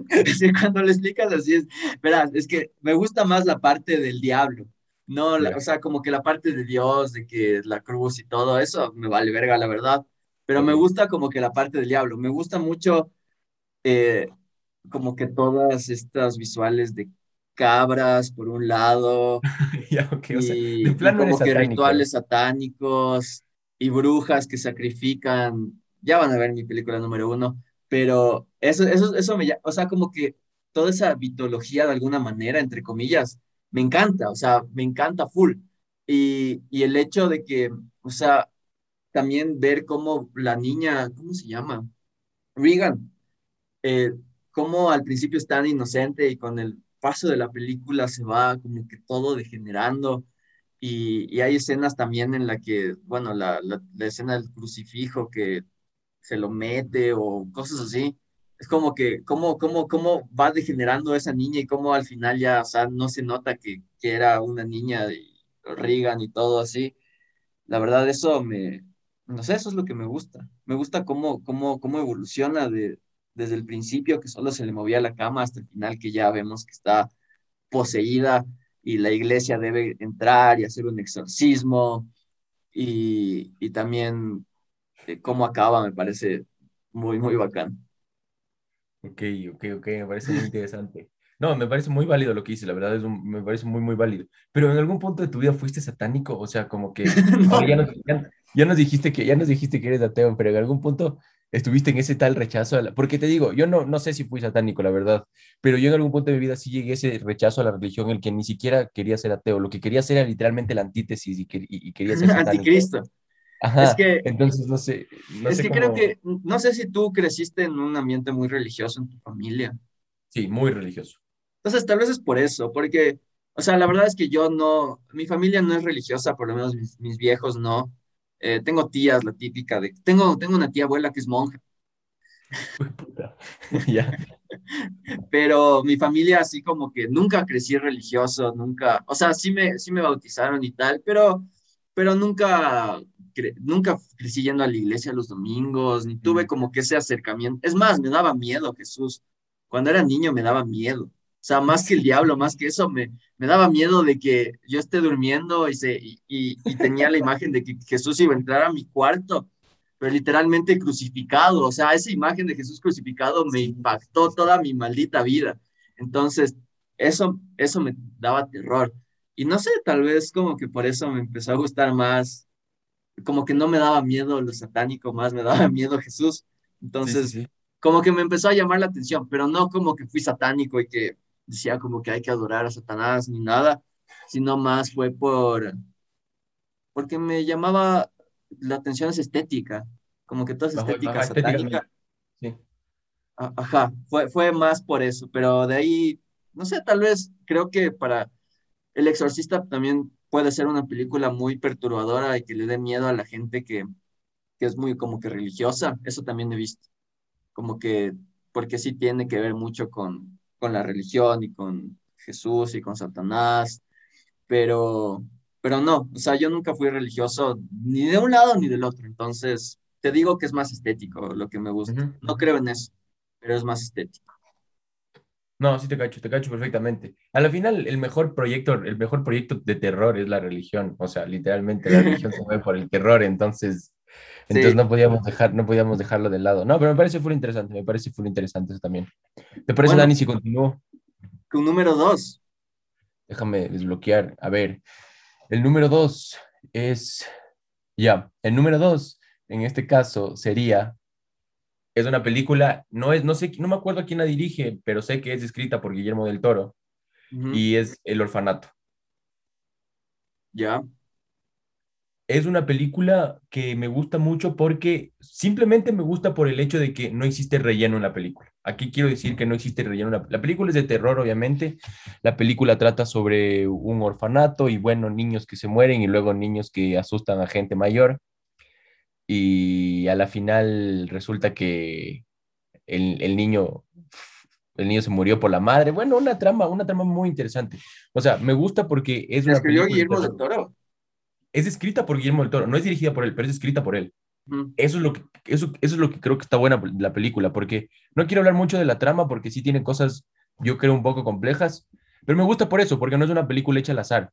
A: cuando le explicas así es, verás, es que me gusta más la parte del diablo, no, o sea, como que la parte de Dios, de que la cruz y todo eso, me vale verga, la verdad, pero me gusta como que la parte del diablo, me gusta mucho eh, como que todas estas visuales de cabras por un lado, y, como que rituales satánicos y brujas que sacrifican, ya van a ver mi película número uno, pero eso, eso, eso me, o sea, como que toda esa mitología de alguna manera, entre comillas, me encanta, o sea, me encanta full. Y, y el hecho de que, o sea, también ver cómo la niña, ¿cómo se llama? Regan, eh, cómo al principio es tan inocente y con el paso de la película se va como que todo degenerando. Y, y hay escenas también en la que, bueno, la, la, la escena del crucifijo que se lo mete o cosas así. Es como que, ¿cómo, cómo, cómo va degenerando esa niña y cómo al final ya, o sea, no se nota que, que era una niña de Reagan y todo así. La verdad, eso me, no sé, eso es lo que me gusta. Me gusta cómo, cómo, cómo evoluciona de, desde el principio, que solo se le movía la cama, hasta el final, que ya vemos que está poseída. y la iglesia debe entrar y hacer un exorcismo y, y también eh, cómo acaba me parece muy, muy bacán.
B: Ok, ok, ok, me parece muy interesante. No, me parece muy válido lo que dices, la verdad es me parece muy, muy válido. Pero en algún punto de tu vida fuiste satánico, o sea, como que ya, nos, ya, nos, dijiste que ya nos dijiste que eres ateo, pero en algún punto estuviste en ese tal rechazo, a la, porque te digo, yo no, no sé si fui satánico, la verdad, pero yo en algún punto de mi vida sí llegué a ese rechazo a la religión, el que ni siquiera quería ser ateo, lo que quería ser era literalmente la antítesis y, y quería ser satánico.
A: Anticristo.
B: Ajá, es que, entonces no sé.
A: es que creo que, no sé si tú creciste en un ambiente muy religioso en tu familia.
B: Sí, muy religioso.
A: Entonces, tal vez es por eso, porque, o sea, la verdad es que yo no, mi familia no es religiosa, por lo menos mis, viejos no. Eh, tengo tías, la típica de, tengo, tengo una tía abuela que es monja. ya. Pero mi familia así como que nunca crecí religioso, nunca, o sea, sí me, sí me bautizaron y tal, pero, pero nunca, nunca crecí yendo a la iglesia los domingos, ni tuve como que ese acercamiento. Es más, me daba miedo Jesús. Cuando era niño me daba miedo. O sea, más que el diablo, más que eso, me, me daba miedo de que yo esté durmiendo y, se, y, y, tenía la imagen de que Jesús iba a entrar a mi cuarto, pero literalmente crucificado. O sea, esa imagen de Jesús crucificado me impactó toda mi maldita vida. Entonces, eso, eso me daba terror. Y no sé, tal vez como que por eso me empezó a gustar más, como que no me daba miedo lo satánico, más me daba miedo Jesús. Entonces, como que me empezó a llamar la atención, pero no como que fui satánico y que decía como que hay que adorar a Satanás ni nada, sino más fue por, porque me llamaba la atención es estética, como que toda esa estética satánica. Sí. Ajá, fue, fue más por eso, pero de ahí, no sé, tal vez creo que para El Exorcista también puede ser una película muy perturbadora y que le dé miedo a la gente que, que es muy como que religiosa, eso también he visto, como que, porque sí tiene que ver mucho con, con la religión y con Jesús y con Satanás, pero, pero no, o sea, yo nunca fui religioso ni de un lado ni del otro, entonces te digo que es más estético lo que me gusta. No creo en eso, pero es más estético.
B: No, sí te cacho, te cacho perfectamente. A la final, el mejor proyecto, el mejor proyecto de terror es la religión. O sea, literalmente la religión se mueve por el terror, entonces, entonces no podíamos dejar, no podíamos dejarlo de lado. No, pero me parece muy interesante, me parece muy interesante eso también. ¿Te parece, Dani, si continúo?
A: Con número dos.
B: Déjame desbloquear. A ver, el número dos es, ya, el número dos en este caso sería, es una película, no es, no sé, no me acuerdo quién la dirige, pero sé que es escrita por Guillermo del Toro y es El Orfanato.
A: Ya
B: es una película que me gusta mucho porque simplemente me gusta por el hecho de que no existe relleno en la película. Aquí quiero decir que no existe relleno. La, la película es de terror, obviamente. La película trata sobre un orfanato y, bueno, niños que se mueren y luego niños que asustan a gente mayor. Y a la final resulta que el, el niño el niño se murió por la madre. Bueno, una trama, una trama muy interesante. O sea, me gusta porque es una
A: escribió Guillermo del Toro?
B: es escrita por Guillermo del Toro, no es dirigida por él, pero es escrita por él. Eso es, lo que, eso, eso es lo que creo que está buena la película, porque no quiero hablar mucho de la trama, porque sí tiene cosas, yo creo, un poco complejas, pero me gusta por eso, porque no es una película hecha al azar.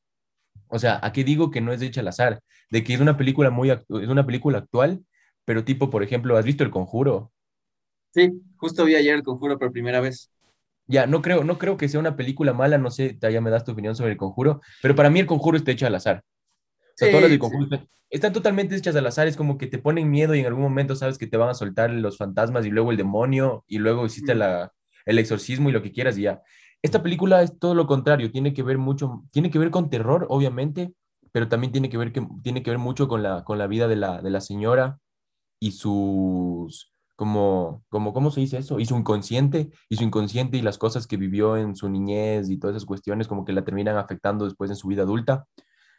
B: O sea, ¿a qué digo que no es hecha al azar? De que es una película muy, es una película actual, pero tipo, por ejemplo, ¿has visto El Conjuro?
A: Sí, justo vi ayer El Conjuro por primera vez.
B: Ya, no creo, no creo que sea una película mala, no sé, ya me das tu opinión sobre El Conjuro, pero para mí El Conjuro está hecho al azar sea, todas las están totalmente hechas al azar, es como que te ponen miedo y en algún momento sabes que te van a soltar los fantasmas y luego el demonio y luego hiciste la, el exorcismo y lo que quieras y ya. Esta película es todo lo contrario, tiene que ver mucho, tiene que ver con terror, obviamente, pero también tiene que ver, que, tiene que ver mucho con la, con la vida de la, de la señora y sus, como, como, ¿cómo se dice eso? Y su inconsciente, y su inconsciente y las cosas que vivió en su niñez y todas esas cuestiones como que la terminan afectando después en su vida adulta.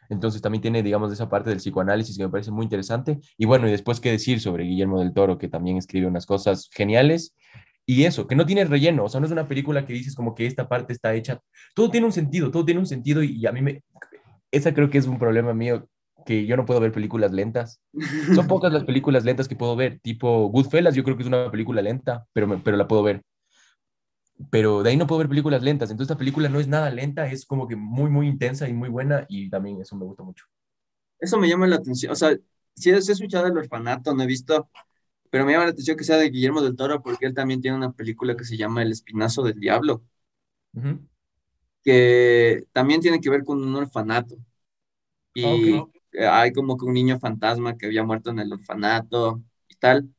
B: Entonces también tiene, digamos, esa parte del psicoanálisis que me parece muy interesante. Y bueno, y después qué decir sobre Guillermo del Toro, que también escribe unas cosas geniales. Y eso, que no tiene relleno, o sea, no es una película que dices como que esta parte está hecha. Todo tiene un sentido, todo tiene un sentido y, a mí me... Esa creo que es un problema mío, que yo no puedo ver películas lentas. Son pocas las películas lentas que puedo ver, tipo Goodfellas, yo creo que es una película lenta, pero, pero la puedo ver. pero de ahí no puedo ver películas lentas. Entonces, esta película no es nada lenta, es como que muy, muy intensa y muy buena y también eso me gusta mucho.
A: Eso me llama la atención. O sea, si he escuchado El Orfanato, no he visto, pero me llama la atención que sea de Guillermo del Toro porque él también tiene una película que se llama El Espinazo del Diablo, que también tiene que ver con un orfanato. Y hay como que un niño fantasma que había muerto en el orfanato y tal,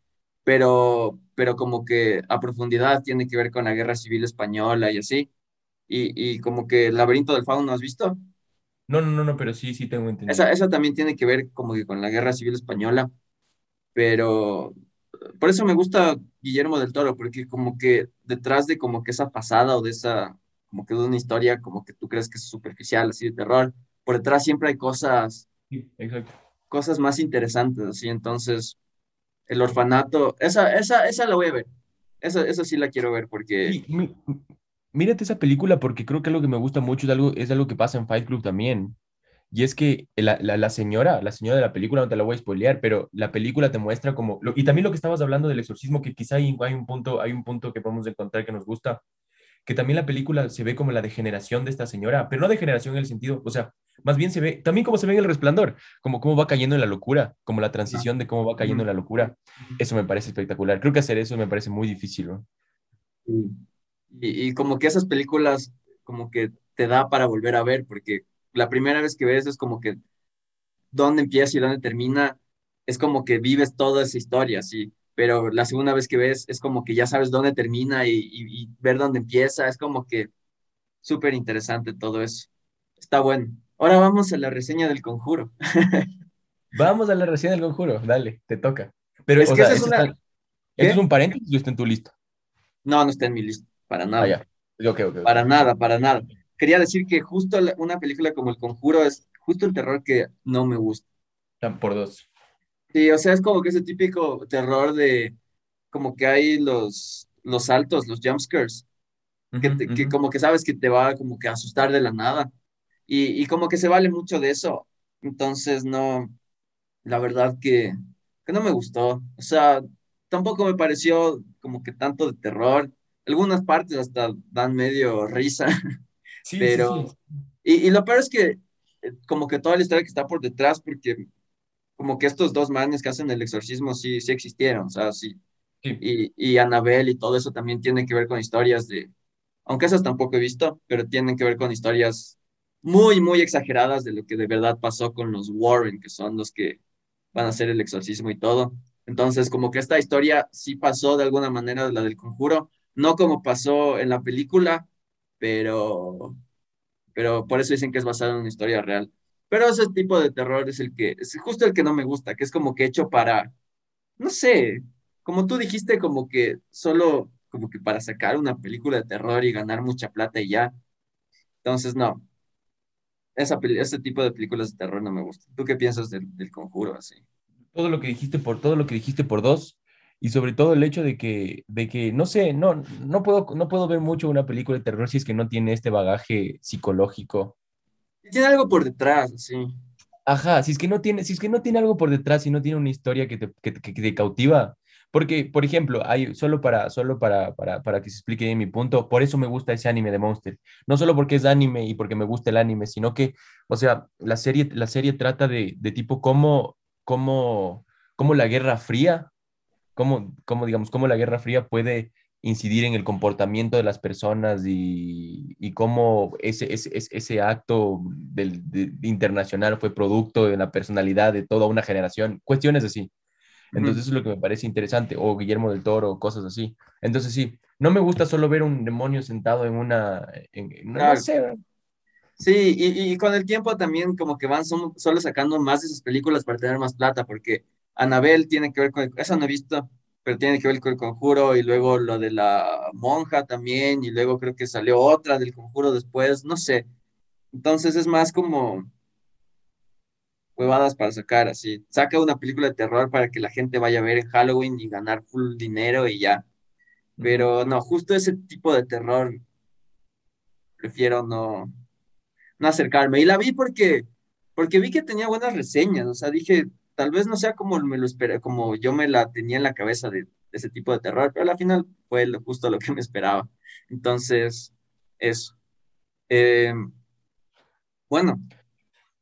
A: pero, pero como que a profundidad tiene que ver con la guerra civil española y así. Y, y como que el laberinto del fauno, ¿has visto?
B: No, no, no, no, pero sí, sí tengo entendido.
A: Esa, esa también tiene que ver como que con la guerra civil española, pero por eso me gusta Guillermo del Toro, porque como que detrás de como que esa pasada o de esa, como que de una historia como que tú crees que es superficial, así de terror, por detrás siempre hay cosas,
B: exacto.
A: cosas más interesantes, así, entonces, el orfanato, esa, esa, esa la voy a ver, esa, esa sí la quiero ver, porque...
B: mírate esa película porque creo que lo que me gusta mucho es algo, es algo que pasa en Fight Club también. Y es que la, la, señora, la señora de la película, no te la voy a spoilear, pero la película te muestra como, y también lo que estabas hablando del exorcismo, que quizá hay, hay, un punto, hay un punto que podemos encontrar que nos gusta, que también la película se ve como la degeneración de esta señora, pero no degeneración en el sentido, o sea, más bien se ve, también como se ve en el resplandor, como cómo va cayendo en la locura, como la transición de cómo va cayendo en la locura. Eso me parece espectacular. Creo que hacer eso me parece muy difícil, ¿no?
A: Y, y como que esas películas, como que te da para volver a ver, porque la primera vez que ves es como que dónde empieza y dónde termina, es como que vives toda esa historia, sí, pero la segunda vez que ves es como que ya sabes dónde termina y, ver dónde empieza, es como que súper interesante todo eso. Está bueno. Ahora vamos a la reseña del conjuro.
B: vamos a la reseña del conjuro, dale, te toca. Pero, es que es, una... es un paréntesis o está en tu lista?
A: No, no está en mi lista, para nada.
B: Ah,
A: para nada, para nada quería decir que justo una película como El Conjuro es justo el terror que no me gusta.
B: Por dos.
A: Sí, o sea, es como que ese típico terror de como que hay los, los saltos, los jumpscares, que, que como que sabes que te va como que a asustar de la nada. Y, y, como que se vale mucho de eso. Entonces, no, la verdad que, que no me gustó. O sea, tampoco me pareció como que tanto de terror. Algunas partes hasta dan medio risa. Sí, pero, Y, y, lo peor es que eh, como que toda la historia que está por detrás, porque como que estos dos manes que hacen el exorcismo sí, sí existieron, o sea, sí. Y, y Anabel y todo eso también tiene que ver con historias de, aunque esas tampoco he visto, pero tienen que ver con historias muy, muy exageradas de lo que de verdad pasó con los Warren, que son los que van a hacer el exorcismo y todo. Entonces, como que esta historia sí pasó de alguna manera, la del conjuro, no como pasó en la película, pero, pero por eso dicen que es basado en una historia real. Pero ese tipo de terror es el que, es justo el que no me gusta, que es como que hecho para, no sé, como tú dijiste, como que solo, como que para sacar una película de terror y ganar mucha plata y ya. Entonces, no. Esa, ese tipo de películas de terror no me gusta. ¿Tú qué piensas del, del conjuro así?
B: Todo lo que dijiste por todo lo que dijiste por dos, y sobre todo el hecho de que, de que no sé, no, no, puedo, no puedo ver mucho una película de terror si es que no tiene este bagaje psicológico.
A: Tiene algo por detrás, sí.
B: Ajá, si es que no tiene, si es que no tiene algo por detrás, si no tiene una historia que te, que, que te cautiva, porque, por ejemplo, hay, solo, para, solo para, para, para que se explique bien mi punto, por eso me gusta ese anime de Monster. No solo porque es anime y porque me gusta el anime, sino que, o sea, la serie, la serie trata de, de tipo cómo, cómo, cómo la Guerra Fría cómo, cómo, digamos, cómo la Guerra Fría puede incidir en el comportamiento de las personas y, y cómo ese, ese, ese acto del, internacional fue producto de la personalidad de toda una generación, cuestiones así. Entonces eso es lo que me parece interesante, o Guillermo del Toro, cosas así. Entonces sí, no me gusta solo ver un demonio sentado en una... no, sé.
A: Sí, y, y, con el tiempo también como que van solo sacando más de esas películas para tener más plata, porque Anabel tiene que ver con, esa no he visto, pero tiene que ver con el conjuro y luego lo de la monja también y luego creo que salió otra del conjuro después, no sé. Entonces es más como huevadas para sacar, así. Saca una película de terror para que la gente vaya a ver en Halloween y ganar full dinero y ya. Pero no, justo ese tipo de terror prefiero no, no acercarme. Y la vi porque, porque vi que tenía buenas reseñas, o sea, dije, tal vez no sea como me lo esperé, como yo me la tenía en la cabeza de ese tipo de terror, pero al final fue justo lo que me esperaba. Entonces, eso. Eh, bueno.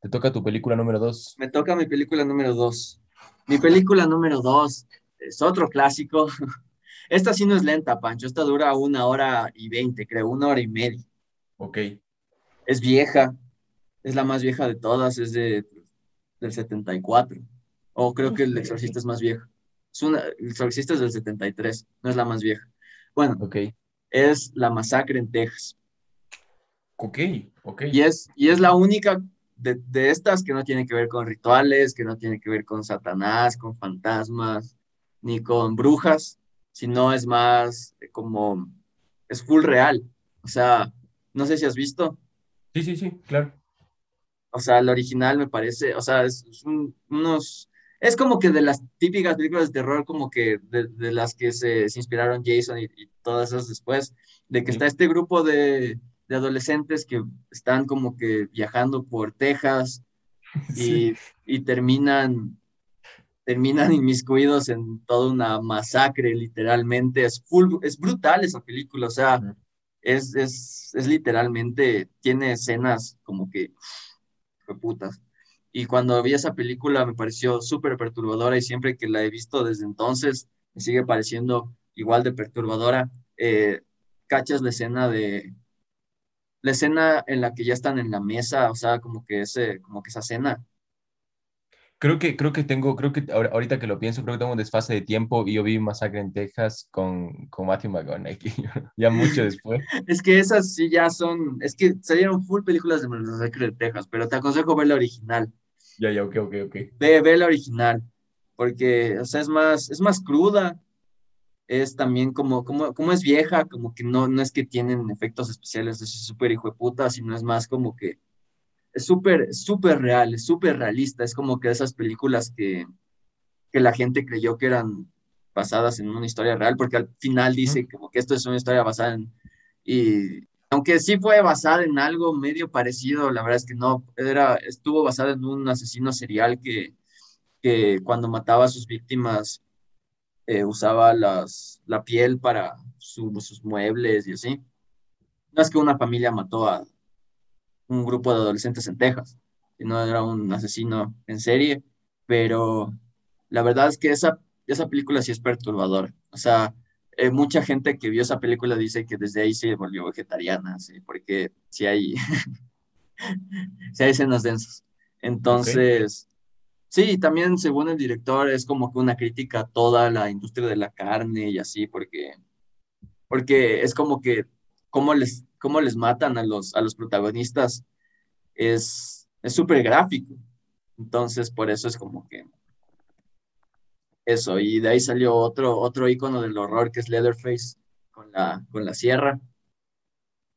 B: Te toca tu película número dos.
A: Me toca mi película número dos. Mi película número dos es otro clásico. Esta sí no es lenta, Pancho. Esta dura una hora y veinte, creo, una hora y media.
B: Ok.
A: Es vieja. Es la más vieja de todas. Es de, del 74. O creo que el exorcista es más viejo. Es una, el exorcista es del 73. No es la más vieja. Bueno.
B: Ok.
A: Es La Masacre en Texas.
B: Ok, ok.
A: Y es, y es la única de, de, estas que no tiene que ver con rituales, que no tiene que ver con Satanás, con fantasmas, ni con brujas, sino es más como, es full real. O sea, no sé si has visto.
B: Sí, sí, sí, claro.
A: O sea, el original me parece, o sea, es, unos, es como que de las típicas películas de terror, como que de, de las que se, se, inspiraron Jason y, y, todas esas después, de que sí. está este grupo de, de, adolescentes que están como que viajando por Texas sí. y, y terminan terminan inmiscuidos en toda una masacre, literalmente. Es, full, es brutal esa película, o sea, es, es, es literalmente, tiene escenas como que, putas. Y cuando vi esa película me pareció súper perturbadora y siempre que la he visto desde entonces me sigue pareciendo igual de perturbadora. Eh, cachas la escena de, la escena en la que ya están en la mesa, o sea, como que, ese, como que esa escena
B: Creo que, creo que tengo, creo que ahorita que lo pienso, creo que tengo un desfase de tiempo y yo vi Masacre en Texas con, con Matthew McConaughey, ya mucho después.
A: es que esas sí ya son, es que salieron full películas de Masacre de Texas, pero te aconsejo ver la original.
B: Ya, ya, ok, ok, ok.
A: Ve, ve la original, porque, o sea, es más, es más cruda, es también como, como, como es vieja, como que no, no es que tienen efectos especiales, es súper hijo de puta, sino es más como que es súper, súper real, es súper realista, es como que esas películas que, que la gente creyó que eran basadas en una historia real, porque al final dice como que esto es una historia basada en, y aunque sí fue basada en algo medio parecido, la verdad es que no, era, estuvo basada en un asesino serial que, que cuando mataba a sus víctimas eh, usaba las, la piel para su, sus muebles y así. No es que una familia mató a un grupo de adolescentes en Texas, no era un asesino en serie, pero la verdad es que esa, esa película sí es perturbadora. O sea, eh, mucha gente que vio esa película dice que desde ahí se volvió vegetariana, ¿sí? porque sí hay, sí hay escenas densas. Entonces, sí, también según el director es como que una crítica a toda la industria de la carne y así, porque, porque es como que cómo les cómo les matan a los, a los protagonistas es súper gráfico. Entonces, por eso es como que eso. Y de ahí salió otro, otro icono del horror que es Leatherface con la, con la sierra.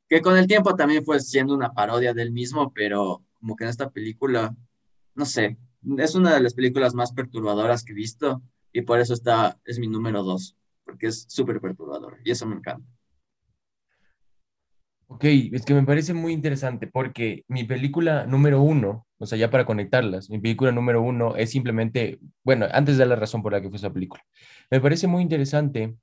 A: Que con el tiempo también fue siendo una parodia del mismo, pero como que en esta película, no sé, es una de las películas más perturbadoras que he visto y por eso está, es mi número dos, porque es súper perturbador y eso me encanta.
B: Ok, es que me parece muy interesante porque mi película número uno, o sea, ya para conectarlas, mi película número uno es simplemente, bueno, antes de la razón por la que fue esa película, me parece muy interesante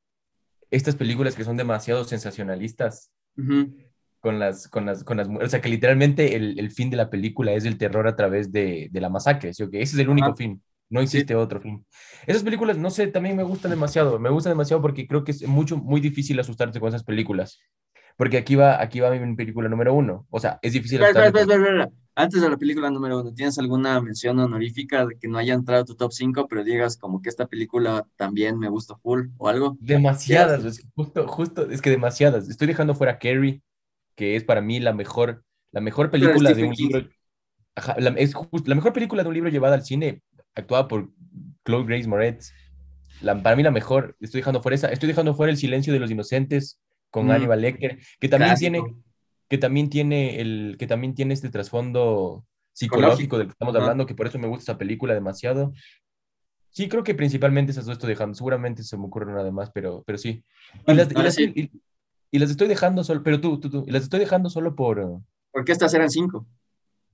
B: estas películas que son demasiado sensacionalistas
A: uh -huh.
B: con, las, con, las, con las, o sea, que literalmente el, el fin de la película es el terror a través de, de la masacre, ¿sí? okay? ese es el único uh -huh. fin. No existe sí. otro fin. Esas películas, no sé, también me gustan demasiado. Me gustan demasiado porque creo que es mucho, muy difícil asustarse con esas películas. Porque aquí va, aquí va mi película número uno. O sea, es difícil.
A: Espera, espera, espera, espera. Antes de la película número uno, ¿tienes alguna mención honorífica de que no haya entrado a tu top 5, pero digas como que esta película también me gusta full o algo?
B: Demasiadas, es que justo, justo, es que demasiadas. Estoy dejando fuera Carrie, que es para mí la mejor, la mejor película de un King. libro. Ajá, la, es just, la mejor película de un libro llevada al cine, actuada por Chloe Grace Moretz. La, para mí la mejor. Estoy dejando fuera esa. Estoy dejando fuera El silencio de los inocentes con mm. Aníbal Lecter, que también Clásico. tiene que también tiene el que también tiene este trasfondo psicológico del que estamos hablando, que por eso me gusta esa película demasiado. Sí, creo que principalmente esas dos estoy dejando. Seguramente se me ocurre una de más, pero, pero sí. Y las, y, las, sí. Y, y las, estoy dejando solo, pero tú, tú, tú, y las estoy dejando solo por...
A: Porque estas eran cinco.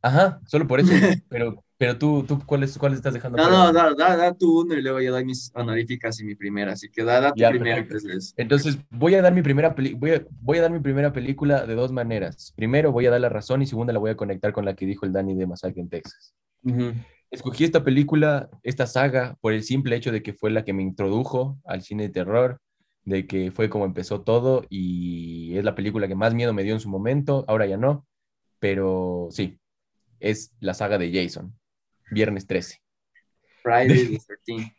B: Ajá, solo por eso. pero, Pero tú, tú ¿cuáles, cuáles estás dejando?
A: No, no, da, da, da tu uno y luego yo doy mis honoríficas y mi primera, así que da, da tu
B: Ya,
A: primera. Entonces,
B: Entonces, voy a dar mi primera peli- voy a, voy a dar mi primera película de dos maneras. Primero, voy a dar la razón y segunda, la voy a conectar con la que dijo el Dani de Masacre en Texas. Escogí esta película, esta saga, por el simple hecho de que fue la que me introdujo al cine de terror, de que fue como empezó todo y es la película que más miedo me dio en su momento, ahora ya no, pero sí, es la saga de Jason, Viernes 13.
A: Friday the 13th.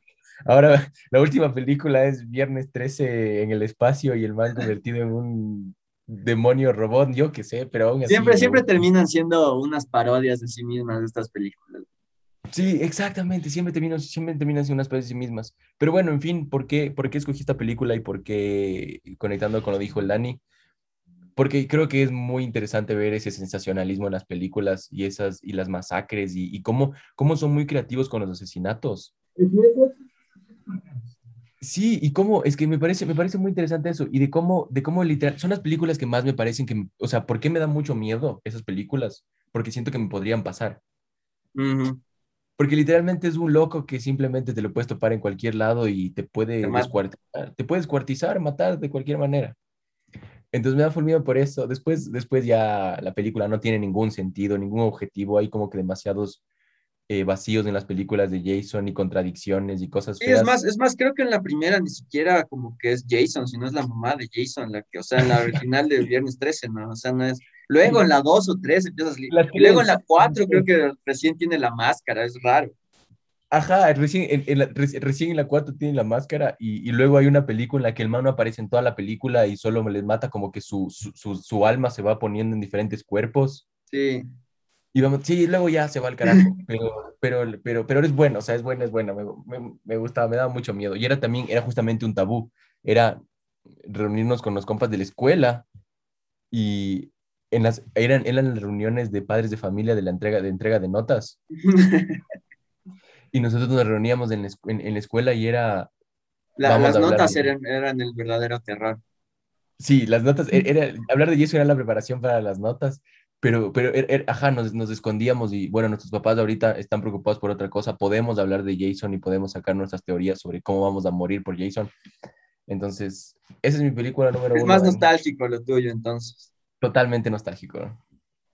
B: Ahora, la última película es Viernes 13 en el espacio y el man convertido en un demonio robot, yo qué sé, pero aún así...
A: Siempre, siempre terminan siendo unas parodias de sí mismas de estas películas.
B: Sí, exactamente, siempre terminan, siempre terminan siendo unas especies de sí mismas. Pero bueno, en fin, ¿por qué, por qué escogí esta película y por qué, conectando con lo dijo el Dani? Porque creo que es muy interesante ver ese sensacionalismo en las películas y, esas, y las masacres y, y cómo, cómo son muy creativos con los asesinatos. Sí, y cómo, es que me parece, me parece muy interesante eso, y de cómo, de cómo literal, son las películas que más me parecen que, o sea, ¿por qué me da mucho miedo esas películas? Porque siento que me podrían pasar. Porque literalmente es un loco que simplemente te lo puedes topar en cualquier lado y te puede
A: Te
B: descuartizar, te puede descuartizar, matar de cualquier manera. Entonces me da full miedo por eso. Después, después ya la película no tiene ningún sentido, ningún objetivo. Hay como que demasiados eh, vacíos en las películas de Jason y contradicciones y cosas
A: Sí,
B: feas.
A: es más, es más, creo que en la primera ni siquiera como que es Jason, sino es la mamá de Jason, la que, o sea, en la original de Viernes 13, ¿no? O sea, no es. Luego en la 2 o 3 empiezas.
B: La
A: Y luego en la
B: tres,
A: 4
B: la
A: creo que recién tiene la máscara, es raro.
B: Ajá, recién en, en la, reci- recién en la 4 tiene la máscara y, y luego hay una película en la que el man no aparece en toda la película y solo les mata como que su, su, su, su alma se va poniendo en diferentes cuerpos.
A: Sí.
B: Y vamos, sí, luego ya se va al carajo, pero, pero, pero, pero es bueno, o sea, es bueno, es bueno, me, me, me gustaba, me daba mucho miedo. Y era también, era justamente un tabú, era reunirnos con los compas de la escuela y en las, eran, eran las reuniones de padres de familia de la entrega de, entrega de notas y nosotros nos reuníamos en la, en, en la escuela y era,
A: La- las notas
B: de-
A: eran, eran el verdadero terror.
B: sí, las notas, e- era, hablar de Jason era la preparación para las notas. Pero, pero, er- er- ajá, nos, nos escondíamos y bueno, nuestros papás ahorita están preocupados por otra cosa. Podemos hablar de Jason y podemos sacar nuestras teorías sobre cómo vamos a morir por Jason. Entonces, esa es mi película número
A: Es
B: uno.
A: más
B: Dani.
A: nostálgico lo tuyo, entonces.
B: Totalmente nostálgico. ¿no?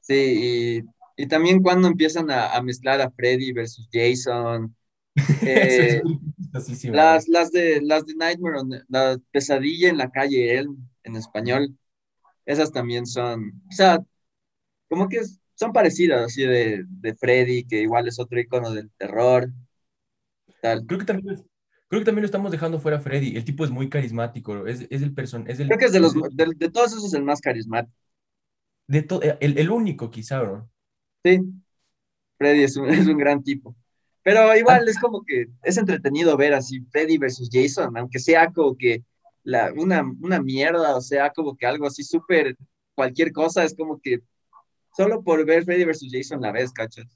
A: Sí, y, y también cuando empiezan a, a mezclar a Freddy versus Jason. Eh, las, las, de, las de Nightmare, on la pesadilla en la calle Elm, en español, esas también son, o sea, como que son parecidas, así de, de Freddy, que igual es otro icono del terror.
B: Creo que también, creo que también lo estamos dejando fuera Freddy. El tipo es muy carismático. Es, es el person, es el,
A: Creo que es de, los, de, de todos esos el más carismático.
B: de to- el, el único, quizá, ¿no?
A: Sí, Freddy es un, es un gran tipo. Pero igual es como que es entretenido ver así Freddy versus Jason, aunque sea como que la, una, una mierda, o sea, como que algo así súper, cualquier cosa, es como que solo por ver Freddy versus Jason la ves, ¿cachas?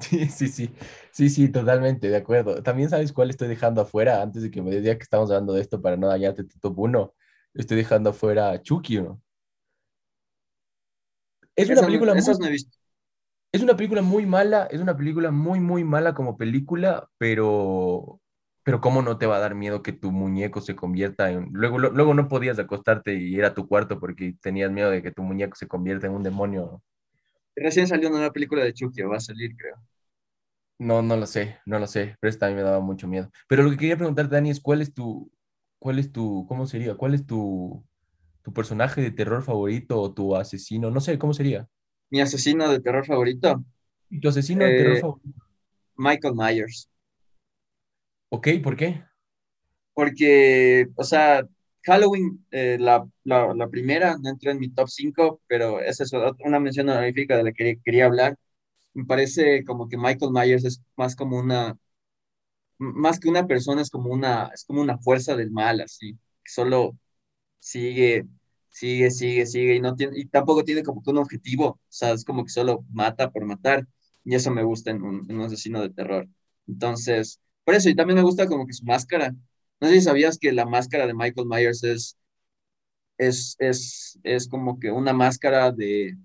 B: Sí, sí, sí, sí, sí, totalmente, de acuerdo. También sabes cuál estoy dejando afuera antes de que me diga que estamos hablando de esto para no dañarte tu top 1. Estoy dejando afuera Chucky, ¿no? Es una
A: no-
B: película muy,
A: esas no he visto.
B: Es una película muy mala, es una película muy, muy mala como película, pero, pero ¿cómo no te va a dar miedo que tu muñeco se convierta en... Luego, lo- luego no podías acostarte y ir a tu cuarto porque tenías miedo de que tu muñeco se convierta en un demonio.
A: Recién salió una nueva película de Chucky, va a salir, creo.
B: No, no lo sé, no lo sé, pero esta también me daba mucho miedo. Pero lo que quería preguntarte, Dani, es cuál es tu, cuál es tu, ¿cómo sería? ¿Cuál es tu, tu personaje de terror favorito o tu asesino? No sé, ¿cómo sería?
A: Mi asesino de terror favorito,
B: ¿Tu asesino de terror
A: Eh,
B: favorito?
A: Michael Myers.
B: Ok, ¿por qué?
A: Porque, o sea, Halloween, eh, la, la, la primera, no entró en mi top 5, pero esa es una mención honorífica de la que quería, hablar. Me parece como que Michael Myers es más como una, más que una persona, es como una, es como una fuerza del mal, así, que solo sigue, sigue, sigue, sigue, y, no tiene, y tampoco tiene como que un objetivo, o sea, es como que solo mata por matar, y eso me gusta en un, en un asesino de terror. Entonces, por eso, y también me gusta como que su máscara. No sé si sabías que la máscara de Michael Myers es, es, es, es como que una máscara de,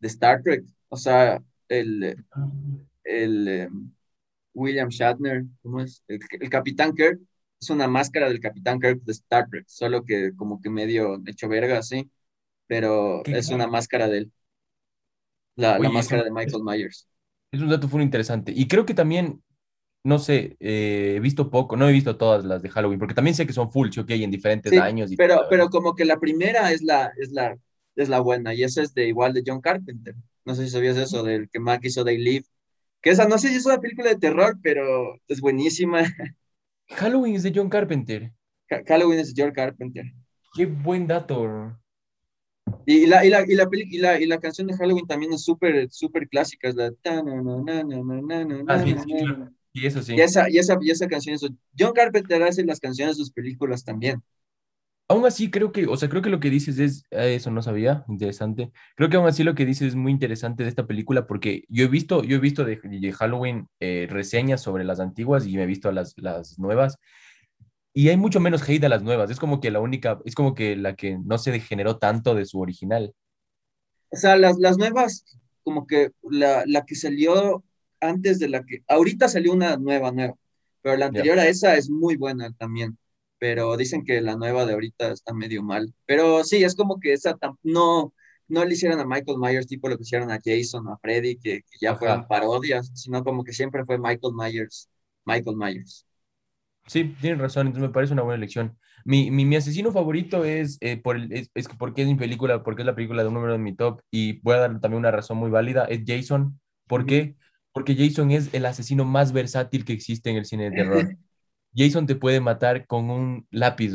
A: de Star Trek. O sea, el, el em, William Shatner, ¿cómo es? El, Capitán Kirk es una máscara del Capitán Kirk de Star Trek, solo que como que medio hecho verga, así, pero es una máscara de él. La, máscara de Michael Myers.
B: Es un dato muy interesante. Y creo que también, no sé, eh, he visto poco, no he visto todas las de Halloween, porque también sé que son full, que hay en diferentes años. Y
A: pero, pero como que la primera es la, es, la, es la buena, y esa es de igual de John Carpenter. No sé si sabías eso, del que Mac hizo They Live. Que esa, no sé si es una película de terror, pero es buenísima.
B: Halloween es de John Carpenter.
A: Halloween es de John Carpenter.
B: Qué buen dato.
A: Y la, y la, y la, y la, y la canción de Halloween también es súper, súper clásica, es la...
B: Y eso sí.
A: Y esa, y esa, y esa canción, eso. John Carpenter hace las canciones de sus películas también.
B: Aún así, creo que, o sea, creo que lo que dices es, eh, eso no sabía, interesante. Creo que aún así lo que dices es muy interesante de esta película porque yo he visto, yo he visto de, Halloween eh, reseñas sobre las antiguas y me he visto las, las nuevas y hay mucho menos hate a las nuevas. Es como que la única, es como que la que no se degeneró tanto de su original.
A: O sea, las, las nuevas, como que la, la, que salió antes de la que, ahorita salió una nueva, nueva, pero la anterior a esa es muy buena también. Pero dicen que la nueva de ahorita está medio mal. Pero sí, es como que esa no, no le hicieron a Michael Myers tipo lo que hicieron a Jason, a Freddy, que, que ya fueron parodias, sino como que siempre fue Michael Myers, Michael Myers.
B: Sí, tienes razón, entonces me parece una buena elección. Mi, mi, asesino favorito es, eh, por es, porque es mi película, porque es la película de un número en mi top, y voy a dar también una razón muy válida, es Jason. ¿Por qué? Porque Jason es el asesino más versátil que existe en el cine de terror. Jason te puede matar con un lápiz,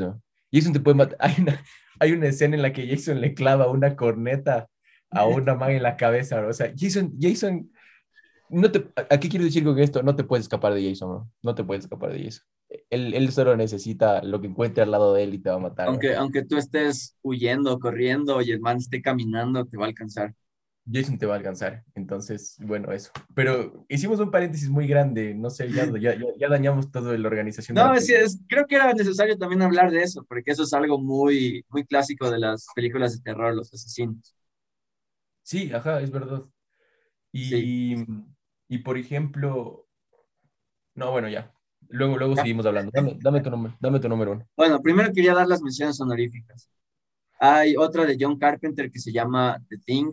B: Jason te puede matar. Hay una, hay una escena en la que Jason le clava una corneta a una man en la cabeza, o sea, Jason, Jason, no te, ¿a qué quiero decir con esto? No te puedes escapar de Jason, ¿no? No te puedes escapar de Jason él, él, solo necesita lo que encuentre al lado de él y te va a matar.
A: Aunque, aunque tú estés huyendo, corriendo y el man esté caminando, te va a alcanzar.
B: Jason te va a alcanzar. Entonces, bueno, eso. Pero hicimos un paréntesis muy grande. No sé, ya, ya, ya dañamos todo la organización.
A: No, es, es, creo que era necesario también hablar de eso, porque eso es algo muy, muy clásico de las películas de terror, los asesinos.
B: Sí, ajá, es verdad. Y, y por ejemplo, no, bueno, ya. Luego, luego seguimos hablando. Dame, tu número, dame tu número uno.
A: Bueno, primero quería dar las menciones honoríficas. Hay otra de John Carpenter que se llama The Thing,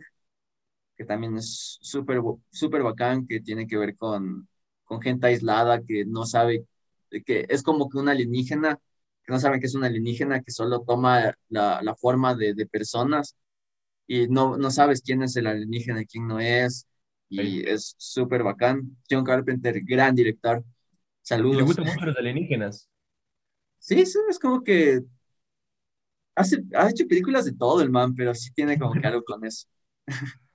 A: que también es súper súper bacán, que tiene que ver con, con gente aislada que no sabe, que es como que una alienígena, que no saben que es una alienígena, que solo toma la, la forma de, de, personas y no, no sabes quién es el alienígena y quién no es. Y es súper bacán. John Carpenter, gran director. Saludos.
B: le gustan mucho los alienígenas.
A: Sí, sí, es como que hace, ha hecho películas de todo el man, pero sí tiene como que algo con eso.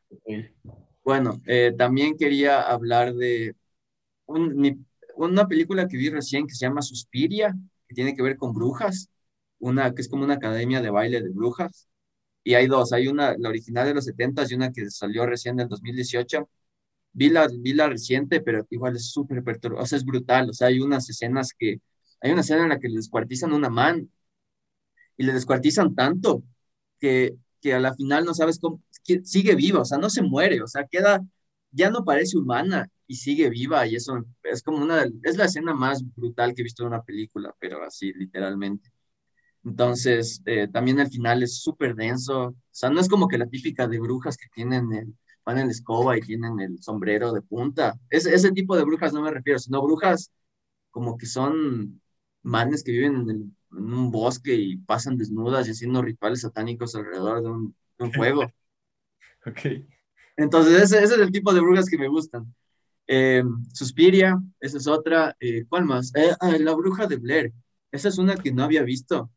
A: Bueno, eh, también quería hablar de una película que vi recién que se llama Suspiria, que tiene que ver con brujas, una que es como una academia de baile de brujas. Y hay dos, hay una, la original de los 70 y una que salió recién del 2018 vi la, vi la reciente, pero igual es súper perturbador, o sea, es brutal, o sea, hay unas escenas que, hay una escena en la que le descuartizan una man y le descuartizan tanto que, que a la final no sabes cómo, sigue viva, o sea, no se muere, o sea, queda, ya no parece humana y sigue viva y eso es como una, es la escena más brutal que he visto en una película, pero así, literalmente. Entonces, eh, también el final es súper denso, o sea, no es como que la típica de brujas que tienen el, van en la escoba y tienen el sombrero de punta. ese tipo de brujas no me refiero, sino brujas como que son manes que viven en, un bosque y pasan desnudas y haciendo rituales satánicos alrededor de un, fuego.
B: Ok.
A: Entonces, ese, es el tipo de brujas que me gustan. Eh, Suspiria, esa es otra. Eh, ¿Cuál más? Eh, ah, la bruja de Blair. Esa es una que no había visto.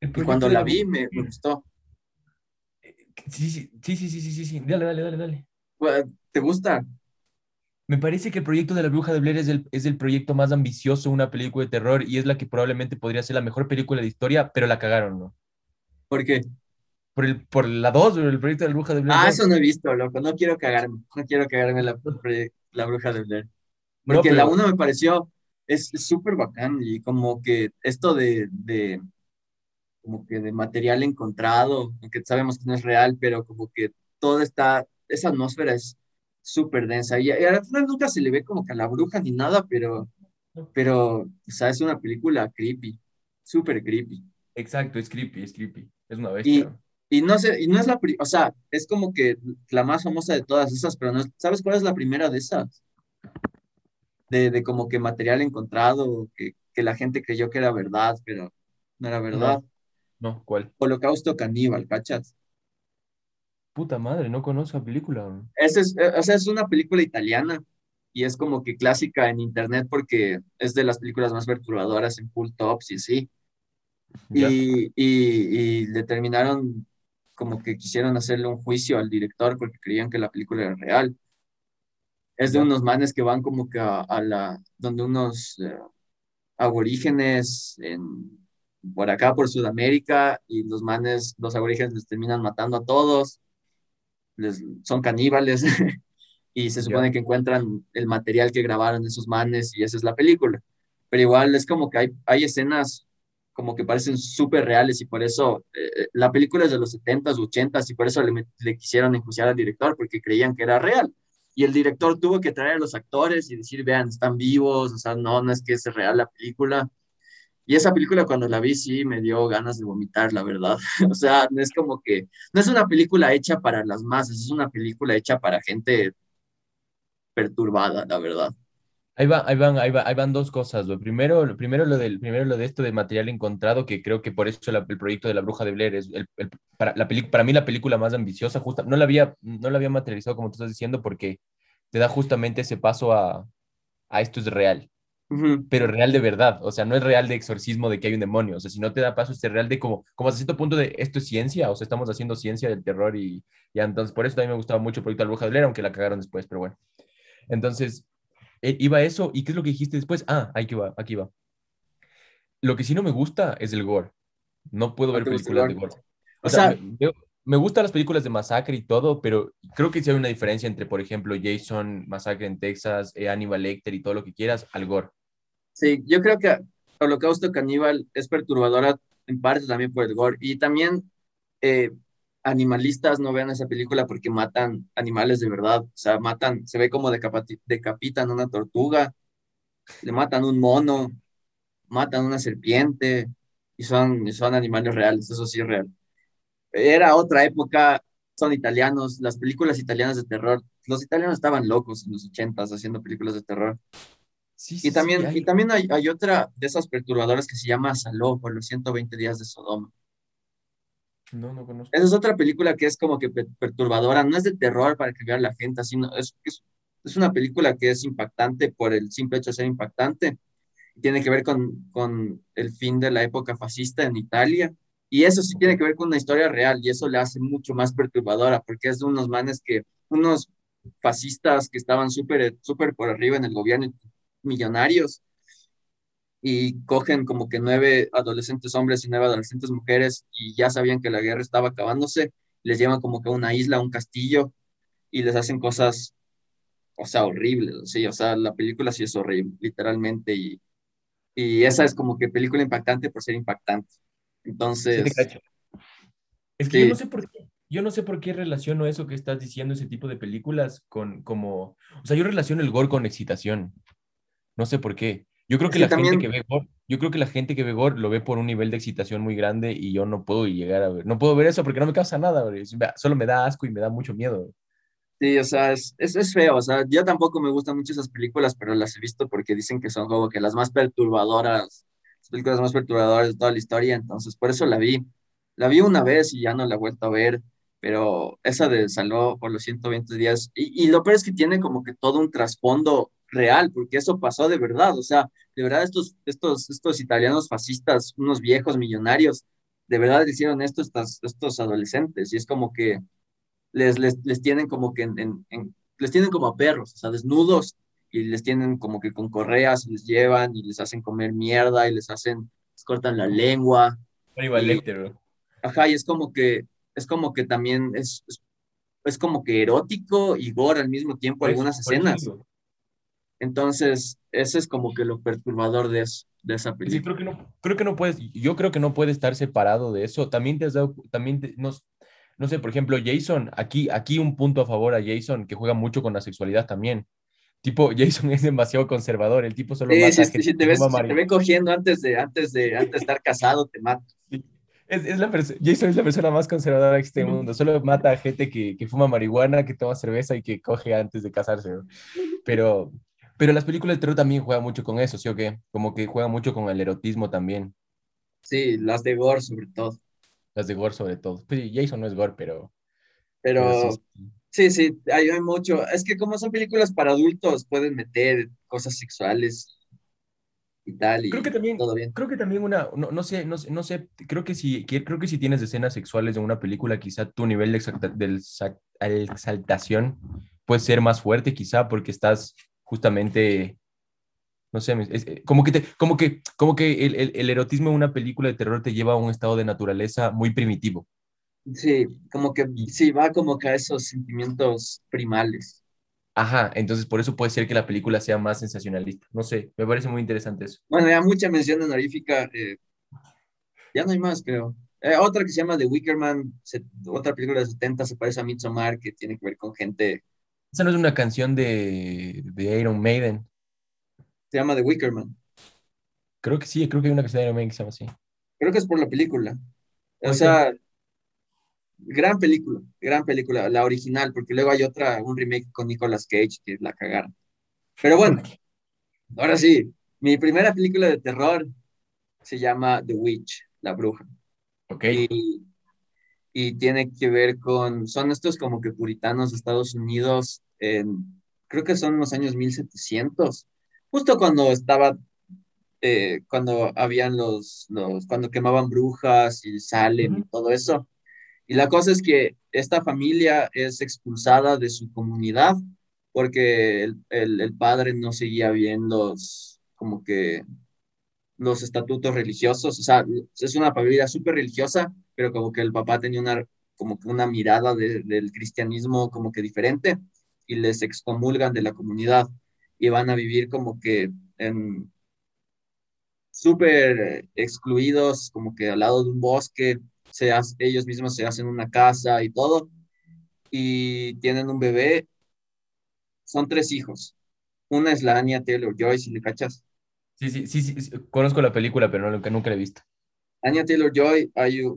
A: Y cuando la vi me, me gustó.
B: Sí, sí, sí, sí, sí, sí, sí. Dale, dale, dale, dale.
A: ¿Te gusta?
B: Me parece que el proyecto de la bruja de Blair es el, es el proyecto más ambicioso, una película de terror, y es la que probablemente podría ser la mejor película de historia, pero la cagaron, ¿no?
A: ¿Por qué?
B: Por, el, por la 2, el proyecto de la bruja de Blair.
A: Ah, eso no he visto, loco. No quiero cagarme. No quiero cagarme la, la bruja de Blair. Porque la 1 me pareció, es súper bacán y como que esto de, de, como que de material encontrado, aunque sabemos que no es real, pero como que todo está esa atmósfera es súper densa. Y, al final nunca se le ve como que a la bruja ni nada, pero, pero, o sea, es una película creepy, súper creepy.
B: Exacto, es creepy, es creepy. Es una bestia.
A: Y, no sé, y no es la, o sea, es como que la más famosa de todas esas, pero no, ¿sabes cuál es la primera de esas? De, de como que material encontrado, que, que la gente creyó que era verdad, pero no era verdad.
B: No, ¿cuál?
A: Holocausto caníbal, ¿cachas?
B: Puta madre, no conozco la película.
A: Esa es, o sea, es una película italiana y es como que clásica en internet porque es de las películas más perturbadoras en full tops y así. Y, y, y le terminaron como que quisieron hacerle un juicio al director porque creían que la película era real. Es de unos manes que van como que a, la, donde unos eh, aborígenes en, por acá, por Sudamérica, y los manes, los aborígenes les terminan matando a todos, les, son caníbales, y se supone que encuentran el material que grabaron esos manes, y esa es la película. Pero igual es como que hay, hay escenas como que parecen súper reales y por eso eh, la película es de los 70s, 80s y por eso le, le, quisieron enjuiciar al director porque creían que era real. Y el director tuvo que traer a los actores y decir, vean, están vivos, o sea, no, no es que es real la película. Y esa película cuando la vi sí me dio ganas de vomitar, la verdad. o sea, no es como que, no es una película hecha para las masas, es una película hecha para gente perturbada, la verdad.
B: Ahí, va, ahí, van, ahí, ahí van dos cosas. Primero, primero, lo del, primero lo de esto de material encontrado, que creo que por eso el proyecto de la bruja de Blair es el, el, para, la para mí la película más ambiciosa. Justa, no, la había, no la había materializado como tú estás diciendo porque te da justamente ese paso a, a esto es real pero real de verdad, o sea, no es real de exorcismo de que hay un demonio, o sea, si no te da paso, es real de como, como hasta cierto punto de esto es ciencia, o sea, estamos haciendo ciencia del terror y ya, entonces por eso también me gustaba mucho el proyecto de la Bruja de Blair, aunque la cagaron después, pero bueno. Entonces, iba eso, ¿y qué es lo que dijiste después? Ah, aquí va, aquí va. Lo que sí no me gusta es el gore. No puedo ver películas de gore. O, sea, me, me, gustan las películas de masacre y todo, pero creo que sí hay una diferencia entre, por ejemplo, Jason, Masacre en Texas, eh, Hannibal Lecter y todo lo que quieras, al gore.
A: Sí, yo creo que Holocausto Caníbal es perturbadora en parte también por el gore. Y también eh, animalistas no vean esa película porque matan animales de verdad. O sea, matan, se ve como decapitan una tortuga, le matan un mono, matan una serpiente y son, son animales reales, eso sí es real. Era otra época, son italianos, las películas italianas de terror, los italianos estaban locos en los ochentas haciendo películas de terror y también, hay... y también hay, hay, otra de esas perturbadoras que se llama Saló por los 120 días de Sodoma.
B: No, no conozco.
A: Esa es otra película que es como que perturbadora, no es de terror para que vea la gente, sino es, es, es, una película que es impactante por el simple hecho de ser impactante. Tiene que ver con, con el fin de la época fascista en Italia. Y eso sí tiene que ver con una historia real y eso le hace mucho más perturbadora porque es de unos manes que, unos fascistas que estaban súper súper por arriba en el gobierno millonarios y cogen como que nueve adolescentes hombres y nueve adolescentes mujeres y ya sabían que la guerra estaba acabándose, les llevan como que a una isla, un castillo y les hacen cosas, o sea, horribles, sí, o sea, la película sí es horrible, literalmente, y, y esa es como que película impactante por ser impactante. Entonces...
B: es que yo no sé por qué. Yo no sé por qué relaciono eso que estás diciendo, ese tipo de películas, con como, o sea, yo relaciono el gore con excitación. No sé por qué. Yo creo que, la gente que ve gore, yo creo que la gente que ve gore lo ve por un nivel de excitación muy grande y yo no puedo llegar a ver. No puedo ver eso porque no me causa nada, solo me da asco y me da mucho miedo.
A: Sí, o sea, es, es, es, feo, o sea, yo tampoco me gustan mucho esas películas, pero las he visto porque dicen que son como que las más perturbadoras, las películas más perturbadoras de toda la historia, entonces por eso la vi. La vi una vez y ya no la he vuelto a ver, pero esa de Saló por los 120 días, y, y lo peor es que tiene como que todo un trasfondo real, porque eso pasó de verdad, o sea, de verdad estos, estos, estos italianos fascistas, unos viejos millonarios, de verdad hicieron esto estos, estos adolescentes, y es como que les, les, les tienen como que en, en, les tienen como a perros, o sea, desnudos, y les tienen como que con correas, les llevan y les hacen comer mierda y les hacen, les cortan la lengua.
B: Y,
A: ajá, y es como que, es como que también es, es, es como que erótico y gore al mismo tiempo algunas escenas. Entonces, ese es como que lo perturbador de, eso, de esa película.
B: Sí, creo que no, creo que no puedes, yo creo que no puede estar separado de eso. También te has dado, también nos, no sé, por ejemplo, Jason, aquí, aquí un punto a favor a Jason, que juega mucho con la sexualidad también. Tipo, Jason es demasiado conservador, el tipo solo mata
A: Sí,
B: a
A: sí,
B: gente
A: si te
B: que
A: ves, si te ve cogiendo antes de, antes de, antes de estar casado, te mata.
B: Es, es la Jason es la persona más conservadora en el mundo. Solo mata a gente que, que fuma marihuana, que toma cerveza y que coge antes de casarse. ¿no? Pero, pero las películas de terror también juegan mucho con eso, ¿sí o qué? Como que juegan mucho con el erotismo también.
A: Sí, las de Gore sobre todo.
B: Las de gore sobre todo. Pues Jason no es gore, pero,
A: Pero
B: pero sí.
A: sí, sí, hay, hay mucho. Es que como son películas para adultos, pueden meter cosas sexuales y tal, y
B: Creo que también,
A: todo bien.
B: creo que también una, no, no sé, no sé, no sé, creo que si, creo que si tienes escenas sexuales en una película, quizá tu nivel de exacta- de exa- exaltación puede ser más fuerte, quizá porque estás justamente, no sé, es- es- como que te, como que, como que el, el, el erotismo en una película de terror te lleva a un estado de naturaleza muy primitivo.
A: Sí, como que sí, va como que a esos sentimientos primales.
B: Ajá, entonces por eso puede ser que la película sea más sensacionalista. No sé, me parece muy interesante eso.
A: Bueno, ya mucha mención honorífica. eh, ya no hay más, creo. Eh, otra que se llama The Wicker Man, se- otra película de 70, se parece a Midsommar, que tiene que ver con gente.
B: Esa no es una canción de, de Iron Maiden.
A: Se llama The Wicker Man.
B: Creo que sí, creo que hay una canción de Iron Maiden que se llama así.
A: Creo que es por la película. O sea, gran película, gran película, la original, porque luego hay otra, un remake con Nicolas Cage que la cagaron. Pero bueno, ahora sí, mi primera película de terror se llama The Witch, la bruja.
B: Ok.
A: Y, y tiene que ver con, son estos como que puritanos de Estados Unidos, en, creo que son los años 1700, justo cuando estaba, eh, cuando habían los, los, cuando quemaban brujas y Salem y todo eso. Y la cosa es que esta familia es expulsada de su comunidad porque el, el, el padre no seguía bien los, como que los estatutos religiosos, o sea, es una familia súper religiosa, pero como que el papá tenía una, como que una mirada de- del cristianismo como que diferente y les excomulgan de la comunidad y van a vivir como que en súper excluidos, como que al lado de un bosque, se hace- ellos mismos se hacen una casa y todo, y tienen un bebé, son tres hijos. Una es la Anya Taylor-Joy, si le cachas.
B: Sí, sí, sí, sí, conozco la película, pero no, nunca, nunca la he visto.
A: Anya Taylor-Joy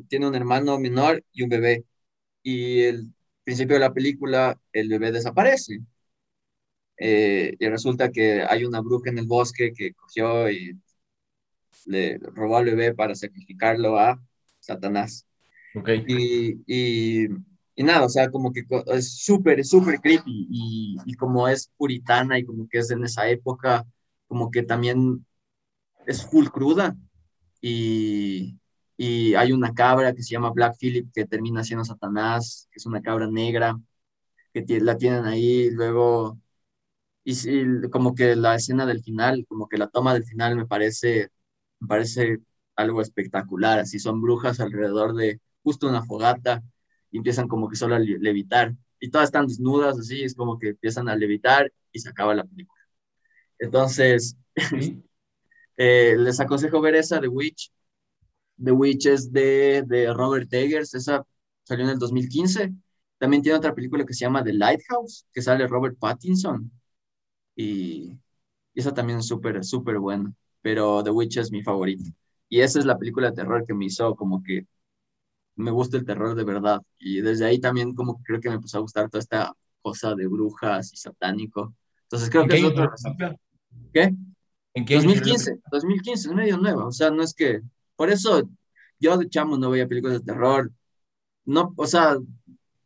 A: tiene un hermano menor y un bebé. Y el principio de la película, el bebé desaparece. Eh, y resulta que hay una bruja en el bosque que cogió y le robó al bebé para sacrificarlo a Satanás.
B: Ok.
A: Y, y, y nada, o sea, como que es súper, súper creepy. Y, y como es puritana y como que es en esa época, como que también es full cruda. Y, y hay una cabra que se llama Black Phillip que termina siendo Satanás, que es una cabra negra, que la tienen ahí. Luego, y, sí, como que la escena del final, como que la toma del final me parece, me parece algo espectacular. Así son brujas alrededor de justo una fogata y empiezan como que solo a le- levitar. Y todas están desnudas, así, es como que empiezan a levitar y se acaba la película. Entonces,
B: Sí.
A: eh, les aconsejo ver esa, The Witch. The Witch es de, de Robert Eggers, esa salió en el 2015. También tiene otra película que se llama The Lighthouse, que sale Robert Pattinson. Y, y esa también es súper, súper buena. Pero The Witch es mi favorita. Y esa es la película de terror que me hizo como que me gusta el terror de verdad. Y desde ahí también como que creo que me empezó a gustar toda esta cosa de brujas y satánico. Entonces creo
B: ¿En
A: que es? ¿Qué?
B: ¿En qué año salió la
A: 2015, 2015, es medio nueva, o sea, no es que, por eso yo de chamo no veía películas de terror, no, o sea,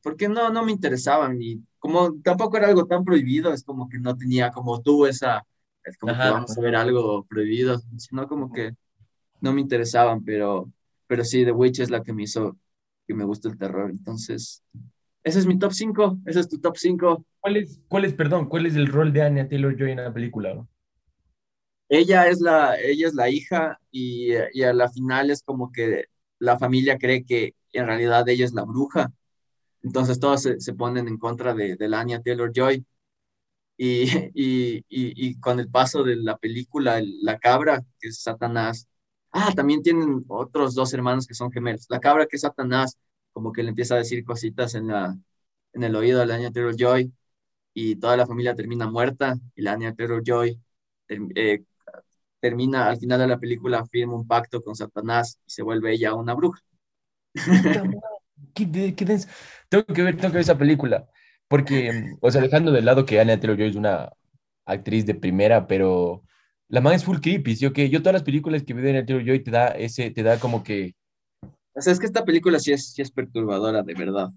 A: porque no, no me interesaban y como tampoco era algo tan prohibido, es como que no tenía como tú esa, es como que
B: Ajá.
A: vamos a ver algo prohibido, sino como que no me interesaban, pero, pero sí, The Witch es la que me hizo que me gusta el terror, entonces, ese es mi top 5, ese es tu top 5.
B: ¿Cuál es, cuál es, perdón, cuál es el rol de Anya Taylor-Joy en la película? no?
A: Ella es la, ella es la hija y, y a la final es como que la familia cree que en realidad ella es la bruja. Entonces todos se, se ponen en contra de, de la Anya Taylor-Joy. Y, y, y, con el paso de la película, el- la cabra, que es Satanás. Ah, también tienen otros dos hermanos que son gemelos. La cabra que es Satanás, como que le empieza a decir cositas en, la, en el oído a la Anya Taylor-Joy y toda la familia termina muerta y la Anya Taylor-Joy eh, termina, al final de la película, firma un pacto con Satanás y se vuelve ella una bruja.
B: ¿Qué, tengo que ver, tengo que ver esa película. Porque, o sea, dejando de lado que Anya Taylor-Joy es una actriz de primera, pero la man es full creepy, ¿sí? que Yo todas las películas que veo de Anya Taylor-Joy te da ese, te da como que...
A: O sea, es que esta película sí es, sí es perturbadora, de verdad.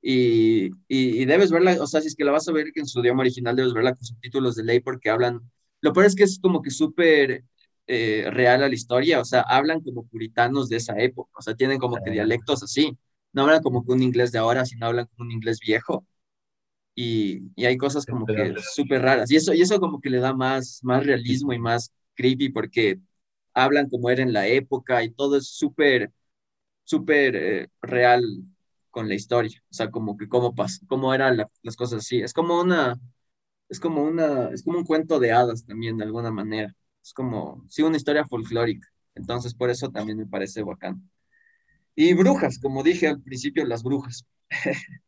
A: Y, y, y, debes verla, o sea, si es que la vas a ver en su idioma original, debes verla con subtítulos de ley porque hablan, lo peor es que es como que súper eh, real a la historia, o sea, hablan como puritanos de esa época, o sea, tienen como que dialectos así, no hablan como que un inglés de ahora, sino hablan como un inglés viejo. Y, y hay cosas como que súper raras. Y eso, y eso como que le da más, más realismo y más creepy porque hablan como era en la época y todo es súper, súper eh, real con la historia. O sea, como que cómo pasa, cómo eran las cosas así. Es como una, es como una, es como un cuento de hadas también de alguna manera. Es como, sí, una historia folclórica. Entonces, por eso también me parece bacán. Y brujas, como dije al principio, las brujas.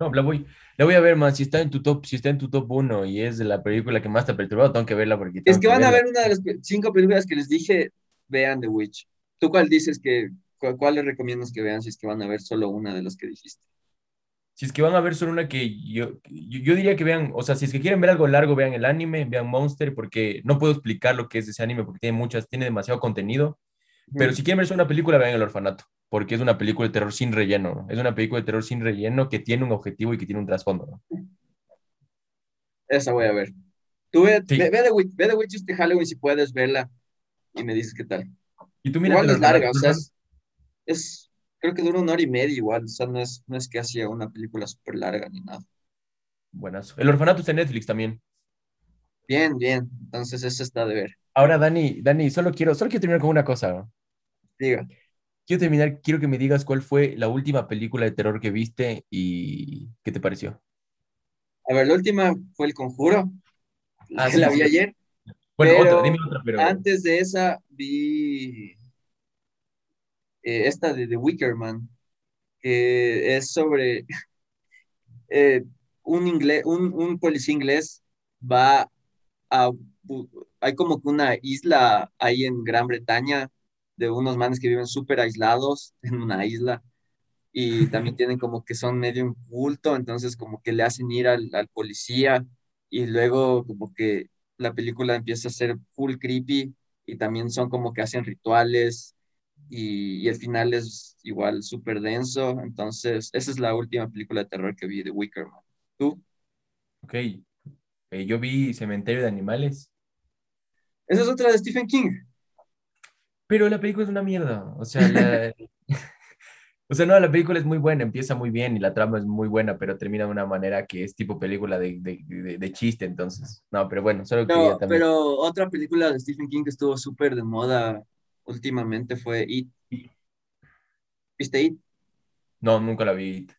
B: No, la voy, la voy a ver, man. Si está en tu top, si está en tu top uno y es la película que más te ha perturbado, tengo que verla porque.
A: Es que, van a ver una de las cinco películas que les dije, vean The Witch. ¿Tú cuál dices que, cuál, les recomiendas que vean si es que van a ver solo una de las que dijiste?
B: Si es que van a ver solo una que yo, yo, diría que vean, o sea, si es que quieren ver algo largo, vean el anime, vean Monster, porque no puedo explicar lo que es ese anime porque tiene muchas, tiene demasiado contenido. Pero si quieren ver solo una película, vean El Orfanato porque es una película de terror sin relleno, es una película de terror sin relleno que tiene un objetivo y que tiene un trasfondo.
A: Esa voy a ver. Tú ve, ve, The Witch, ve The Witch este Halloween si puedes verla y me dices qué tal.
B: Y tú mira,
A: igual es larga, o sea, es, creo que dura una hora y media igual, o sea, no es, no es que hacía una película súper larga ni nada.
B: Buenas. El orfanato está en Netflix también.
A: Bien, bien, entonces eso está de ver.
B: Ahora, Dani, Dani, solo quiero, solo quiero terminar con una cosa.
A: Diga
B: quiero terminar, quiero que me digas cuál fue la última película de terror que viste y qué te pareció.
A: A ver, la última fue El Conjuro. Ah, la vi ayer.
B: Bueno, otra, dime otra, pero.
A: Antes de esa vi eh, esta de The Wicker Man, que es sobre eh, un, inglés, un, un policía inglés va a. Hay como que una isla ahí en Gran Bretaña de unos manes que viven súper aislados en una isla y también tienen como que son medio un culto, entonces como que le hacen ir al, policía y luego como que la película empieza a ser full creepy y también son como que hacen rituales y, el final es igual súper denso, entonces esa es la última película de terror que vi de Wicker Man. ¿Tú?
B: Ok, eh, yo vi Cementerio de Animales.
A: Esa es otra de Stephen King.
B: Pero la película es una mierda. O sea, o sea, no, la película es muy buena, empieza muy bien y la trama es muy buena, pero termina de una manera que es tipo película de, de, de, chiste, entonces. No, pero bueno, solo
A: no, también. Pero otra película de Stephen King que estuvo súper de moda últimamente fue It. ¿Viste It?
B: No, nunca la vi It.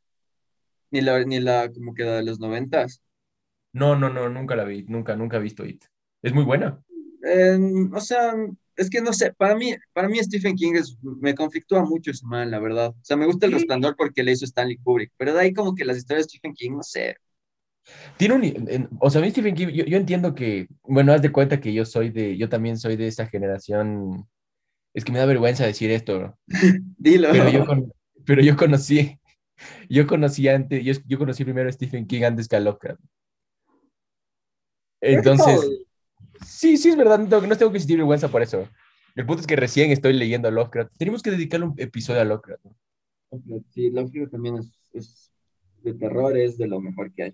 A: Ni la, ni la como que de los noventas.
B: No, no, no, nunca la vi, nunca, nunca he visto It. ¿Es muy buena?
A: o sea, es que no sé, para mí, para mí Stephen King es, me conflictúa mucho ese man, la verdad. O sea, me gusta el resplandor porque le hizo Stanley Kubrick, pero de ahí como que las historias de Stephen King, no sé.
B: Tiene un, o sea, a mí Stephen King, yo, entiendo que, bueno, haz de cuenta que yo soy de, yo también soy de esa generación, es que me da vergüenza decir esto.
A: Dilo.
B: Pero yo, pero yo conocí, yo conocí antes, yo, yo conocí primero a Stephen King antes que a Lovecraft. Entonces... Sí, sí, es verdad, no tengo, no tengo que sentir vergüenza por eso. El punto es que recién estoy leyendo a Lovecraft. Tenemos que dedicarle un episodio a Lovecraft.
A: Sí, Lovecraft también es, de terror, es de lo mejor que hay.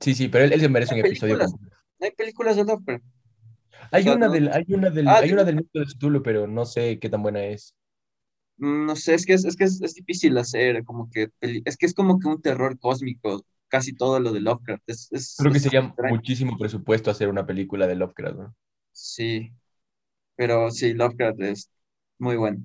B: Sí, sí, pero él, se merece un episodio.
A: Hay películas de Lovecraft.
B: Hay, una del, hay una del, ah, hay una del mito de Cthulhu, pero no sé qué tan buena es.
A: Mm, no sé, es que es, es que es, es, difícil hacer, como que es que es como que un terror cósmico casi todo lo de Lovecraft. Es,
B: Creo que sería muchísimo presupuesto hacer una película de Lovecraft, ¿no?
A: Sí, pero sí, Lovecraft es muy bueno.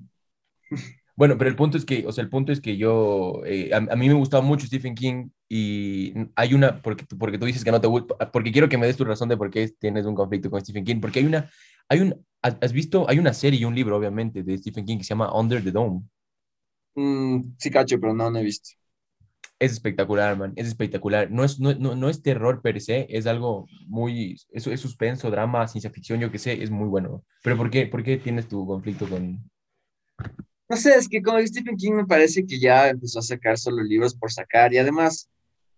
B: Bueno, pero el punto es que, o sea, el punto es que yo, eh, a, mí me gustaba mucho Stephen King y hay una, porque, porque tú dices que no te gusta, porque quiero que me des tu razón de por qué tienes un conflicto con Stephen King, porque hay una, hay un, has visto, hay una serie y un libro, obviamente, de Stephen King que se llama Under the Dome.
A: Mm, sí, cacho, pero no, no he visto.
B: Es espectacular, man, es espectacular. No es, no, no, no es terror per se, es algo muy, eso es suspenso, drama, ciencia ficción, yo qué sé, es muy bueno. Pero ¿por qué, por qué tienes tu conflicto con,
A: No sé, es que como Stephen King me parece que ya empezó a sacar solo libros por sacar y además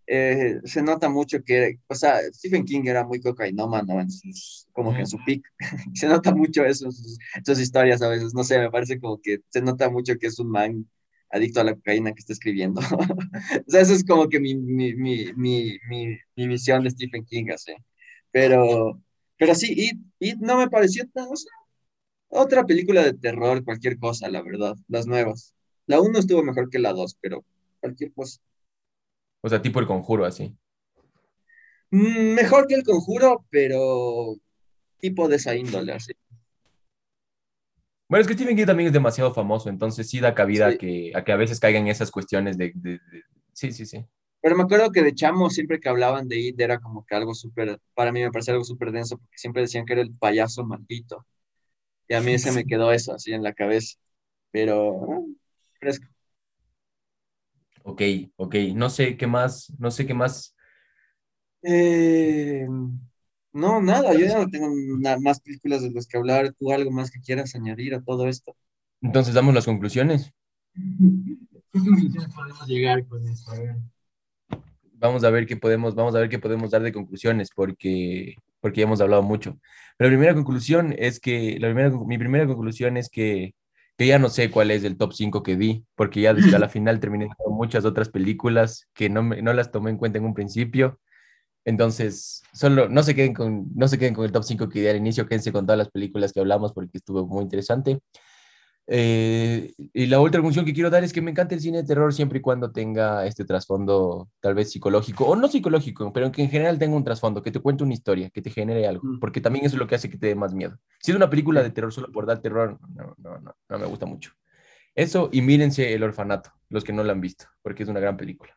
A: eh, se nota mucho que, o sea, Stephen King era muy cocainómano en sus, como que en su pic. se nota mucho eso en sus, historias a veces, no sé, me parece como que se nota mucho que es un man adicto a la cocaína que está escribiendo. o sea, eso es como que mi, mi, mi, mi, mi, mi visión de Stephen King, así. Pero, pero sí, y, y no me pareció tan, o sea, otra película de terror, cualquier cosa, la verdad, las nuevas. La uno estuvo mejor que la dos, pero cualquier cosa.
B: O sea, tipo el conjuro así?
A: Mm, Mejor que El Conjuro, pero tipo de esa índole, así.
B: Bueno, es que Stephen King también es demasiado famoso, entonces sí da cabida a que, a que a veces caigan esas cuestiones de, de- de- Sí, sí, sí.
A: Pero me acuerdo que de chamo, siempre que hablaban de It, era como que algo súper, para mí me parecía algo súper denso, porque siempre decían que era el payaso maldito. Y a mí se me quedó eso así en la cabeza. Pero, ah, fresco.
B: Ok, ok. No sé qué más, no sé qué más.
A: Eh, no, nada, yo ya no tengo más películas de las que hablar. ¿Tú algo más que quieras añadir a todo esto?
B: Entonces damos las conclusiones.
A: ¿Qué conclusiones podemos llegar con esto? A ver.
B: Vamos a ver qué podemos, vamos a ver qué podemos dar de conclusiones, porque, porque ya hemos hablado mucho. Pero la primera conclusión es que, la primera, mi primera conclusión es que, que ya no sé cuál es el top 5 que di, porque ya desde la final terminé con muchas otras películas que no, me- no las tomé en cuenta en un principio. Entonces, solo no se queden con, no se queden con el top 5 que di al inicio, quédense con todas las películas que hablamos porque estuvo muy interesante. Eh, y la otra función que quiero dar es que me encanta el cine de terror siempre y cuando tenga este trasfondo tal vez psicológico, o no psicológico, pero que en general tenga un trasfondo, que te cuente una historia, que te genere algo,
A: Mm.
B: porque también eso es lo que hace que te dé más miedo. Si es una película de terror solo por dar terror, no, no, no, no me gusta mucho. Eso y mírense El Orfanato, los que no la han visto, porque es una gran película.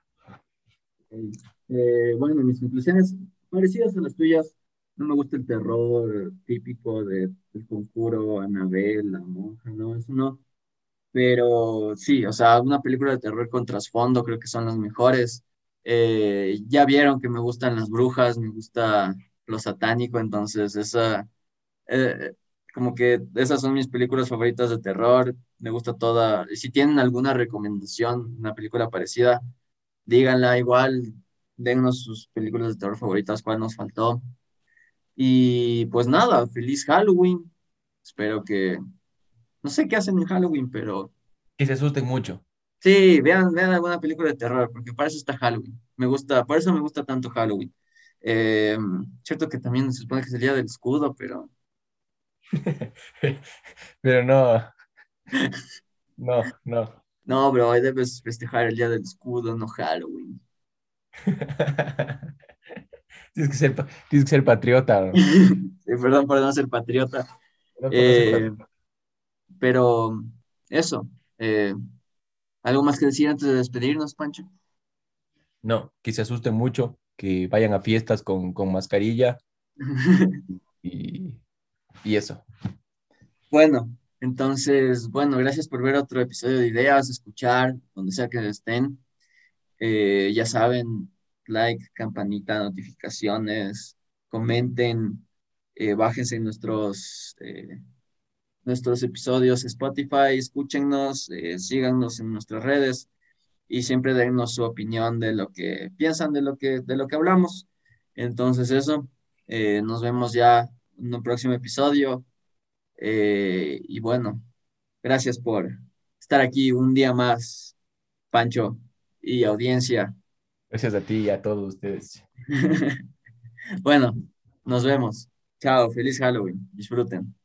A: Eh, bueno, mis conclusiones parecidas a las tuyas. No me gusta el terror típico de, del conjuro, Annabelle, la monja, no, eso no. Pero sí, o sea, una película de terror con trasfondo creo que son las mejores. Eh, ya vieron que me gustan las brujas, me gusta lo satánico, entonces esa, eh, como que esas son mis películas favoritas de terror. Me gusta toda. Si tienen alguna recomendación, una película parecida, díganla igual, dennos sus películas de terror favoritas, cuál nos faltó. Y pues nada, feliz Halloween. Espero que, no sé qué hacen en Halloween, pero
B: Que se asusten mucho.
A: sí, vean, vean alguna película de terror, porque para eso está Halloween. Me gusta, por eso me gusta tanto Halloween. Eh, cierto que también se supone que es el día del escudo, pero
B: Pero no, no, no.
A: no, bro, hoy debes festejar el día del escudo, no Halloween.
B: Tienes que ser, tienes que ser patriota.
A: perdón por no ser patriota.
B: No
A: Eh,
B: patriota.
A: pero eso, eh, ¿algo más que decir antes de despedirnos, Pancho?
B: No, que se asusten mucho, que vayan a fiestas con, con mascarilla y, y eso.
A: Bueno, entonces, bueno, gracias por ver otro episodio de Ideas, escuchar, donde sea que estén. Eh, ya saben, like, campanita, notificaciones, comenten, eh, bájense nuestros, eh, nuestros episodios Spotify, escúchennos, eh, síganos en nuestras redes y siempre dennos su opinión de lo que piensan de lo que, de lo que hablamos. Entonces, eso, eh, nos vemos ya en un próximo episodio. Y bueno, gracias por estar aquí un día más, Pancho y audiencia.
B: Gracias a ti y a todos ustedes.
A: Bueno, nos vemos. Chao, feliz Halloween. Disfruten.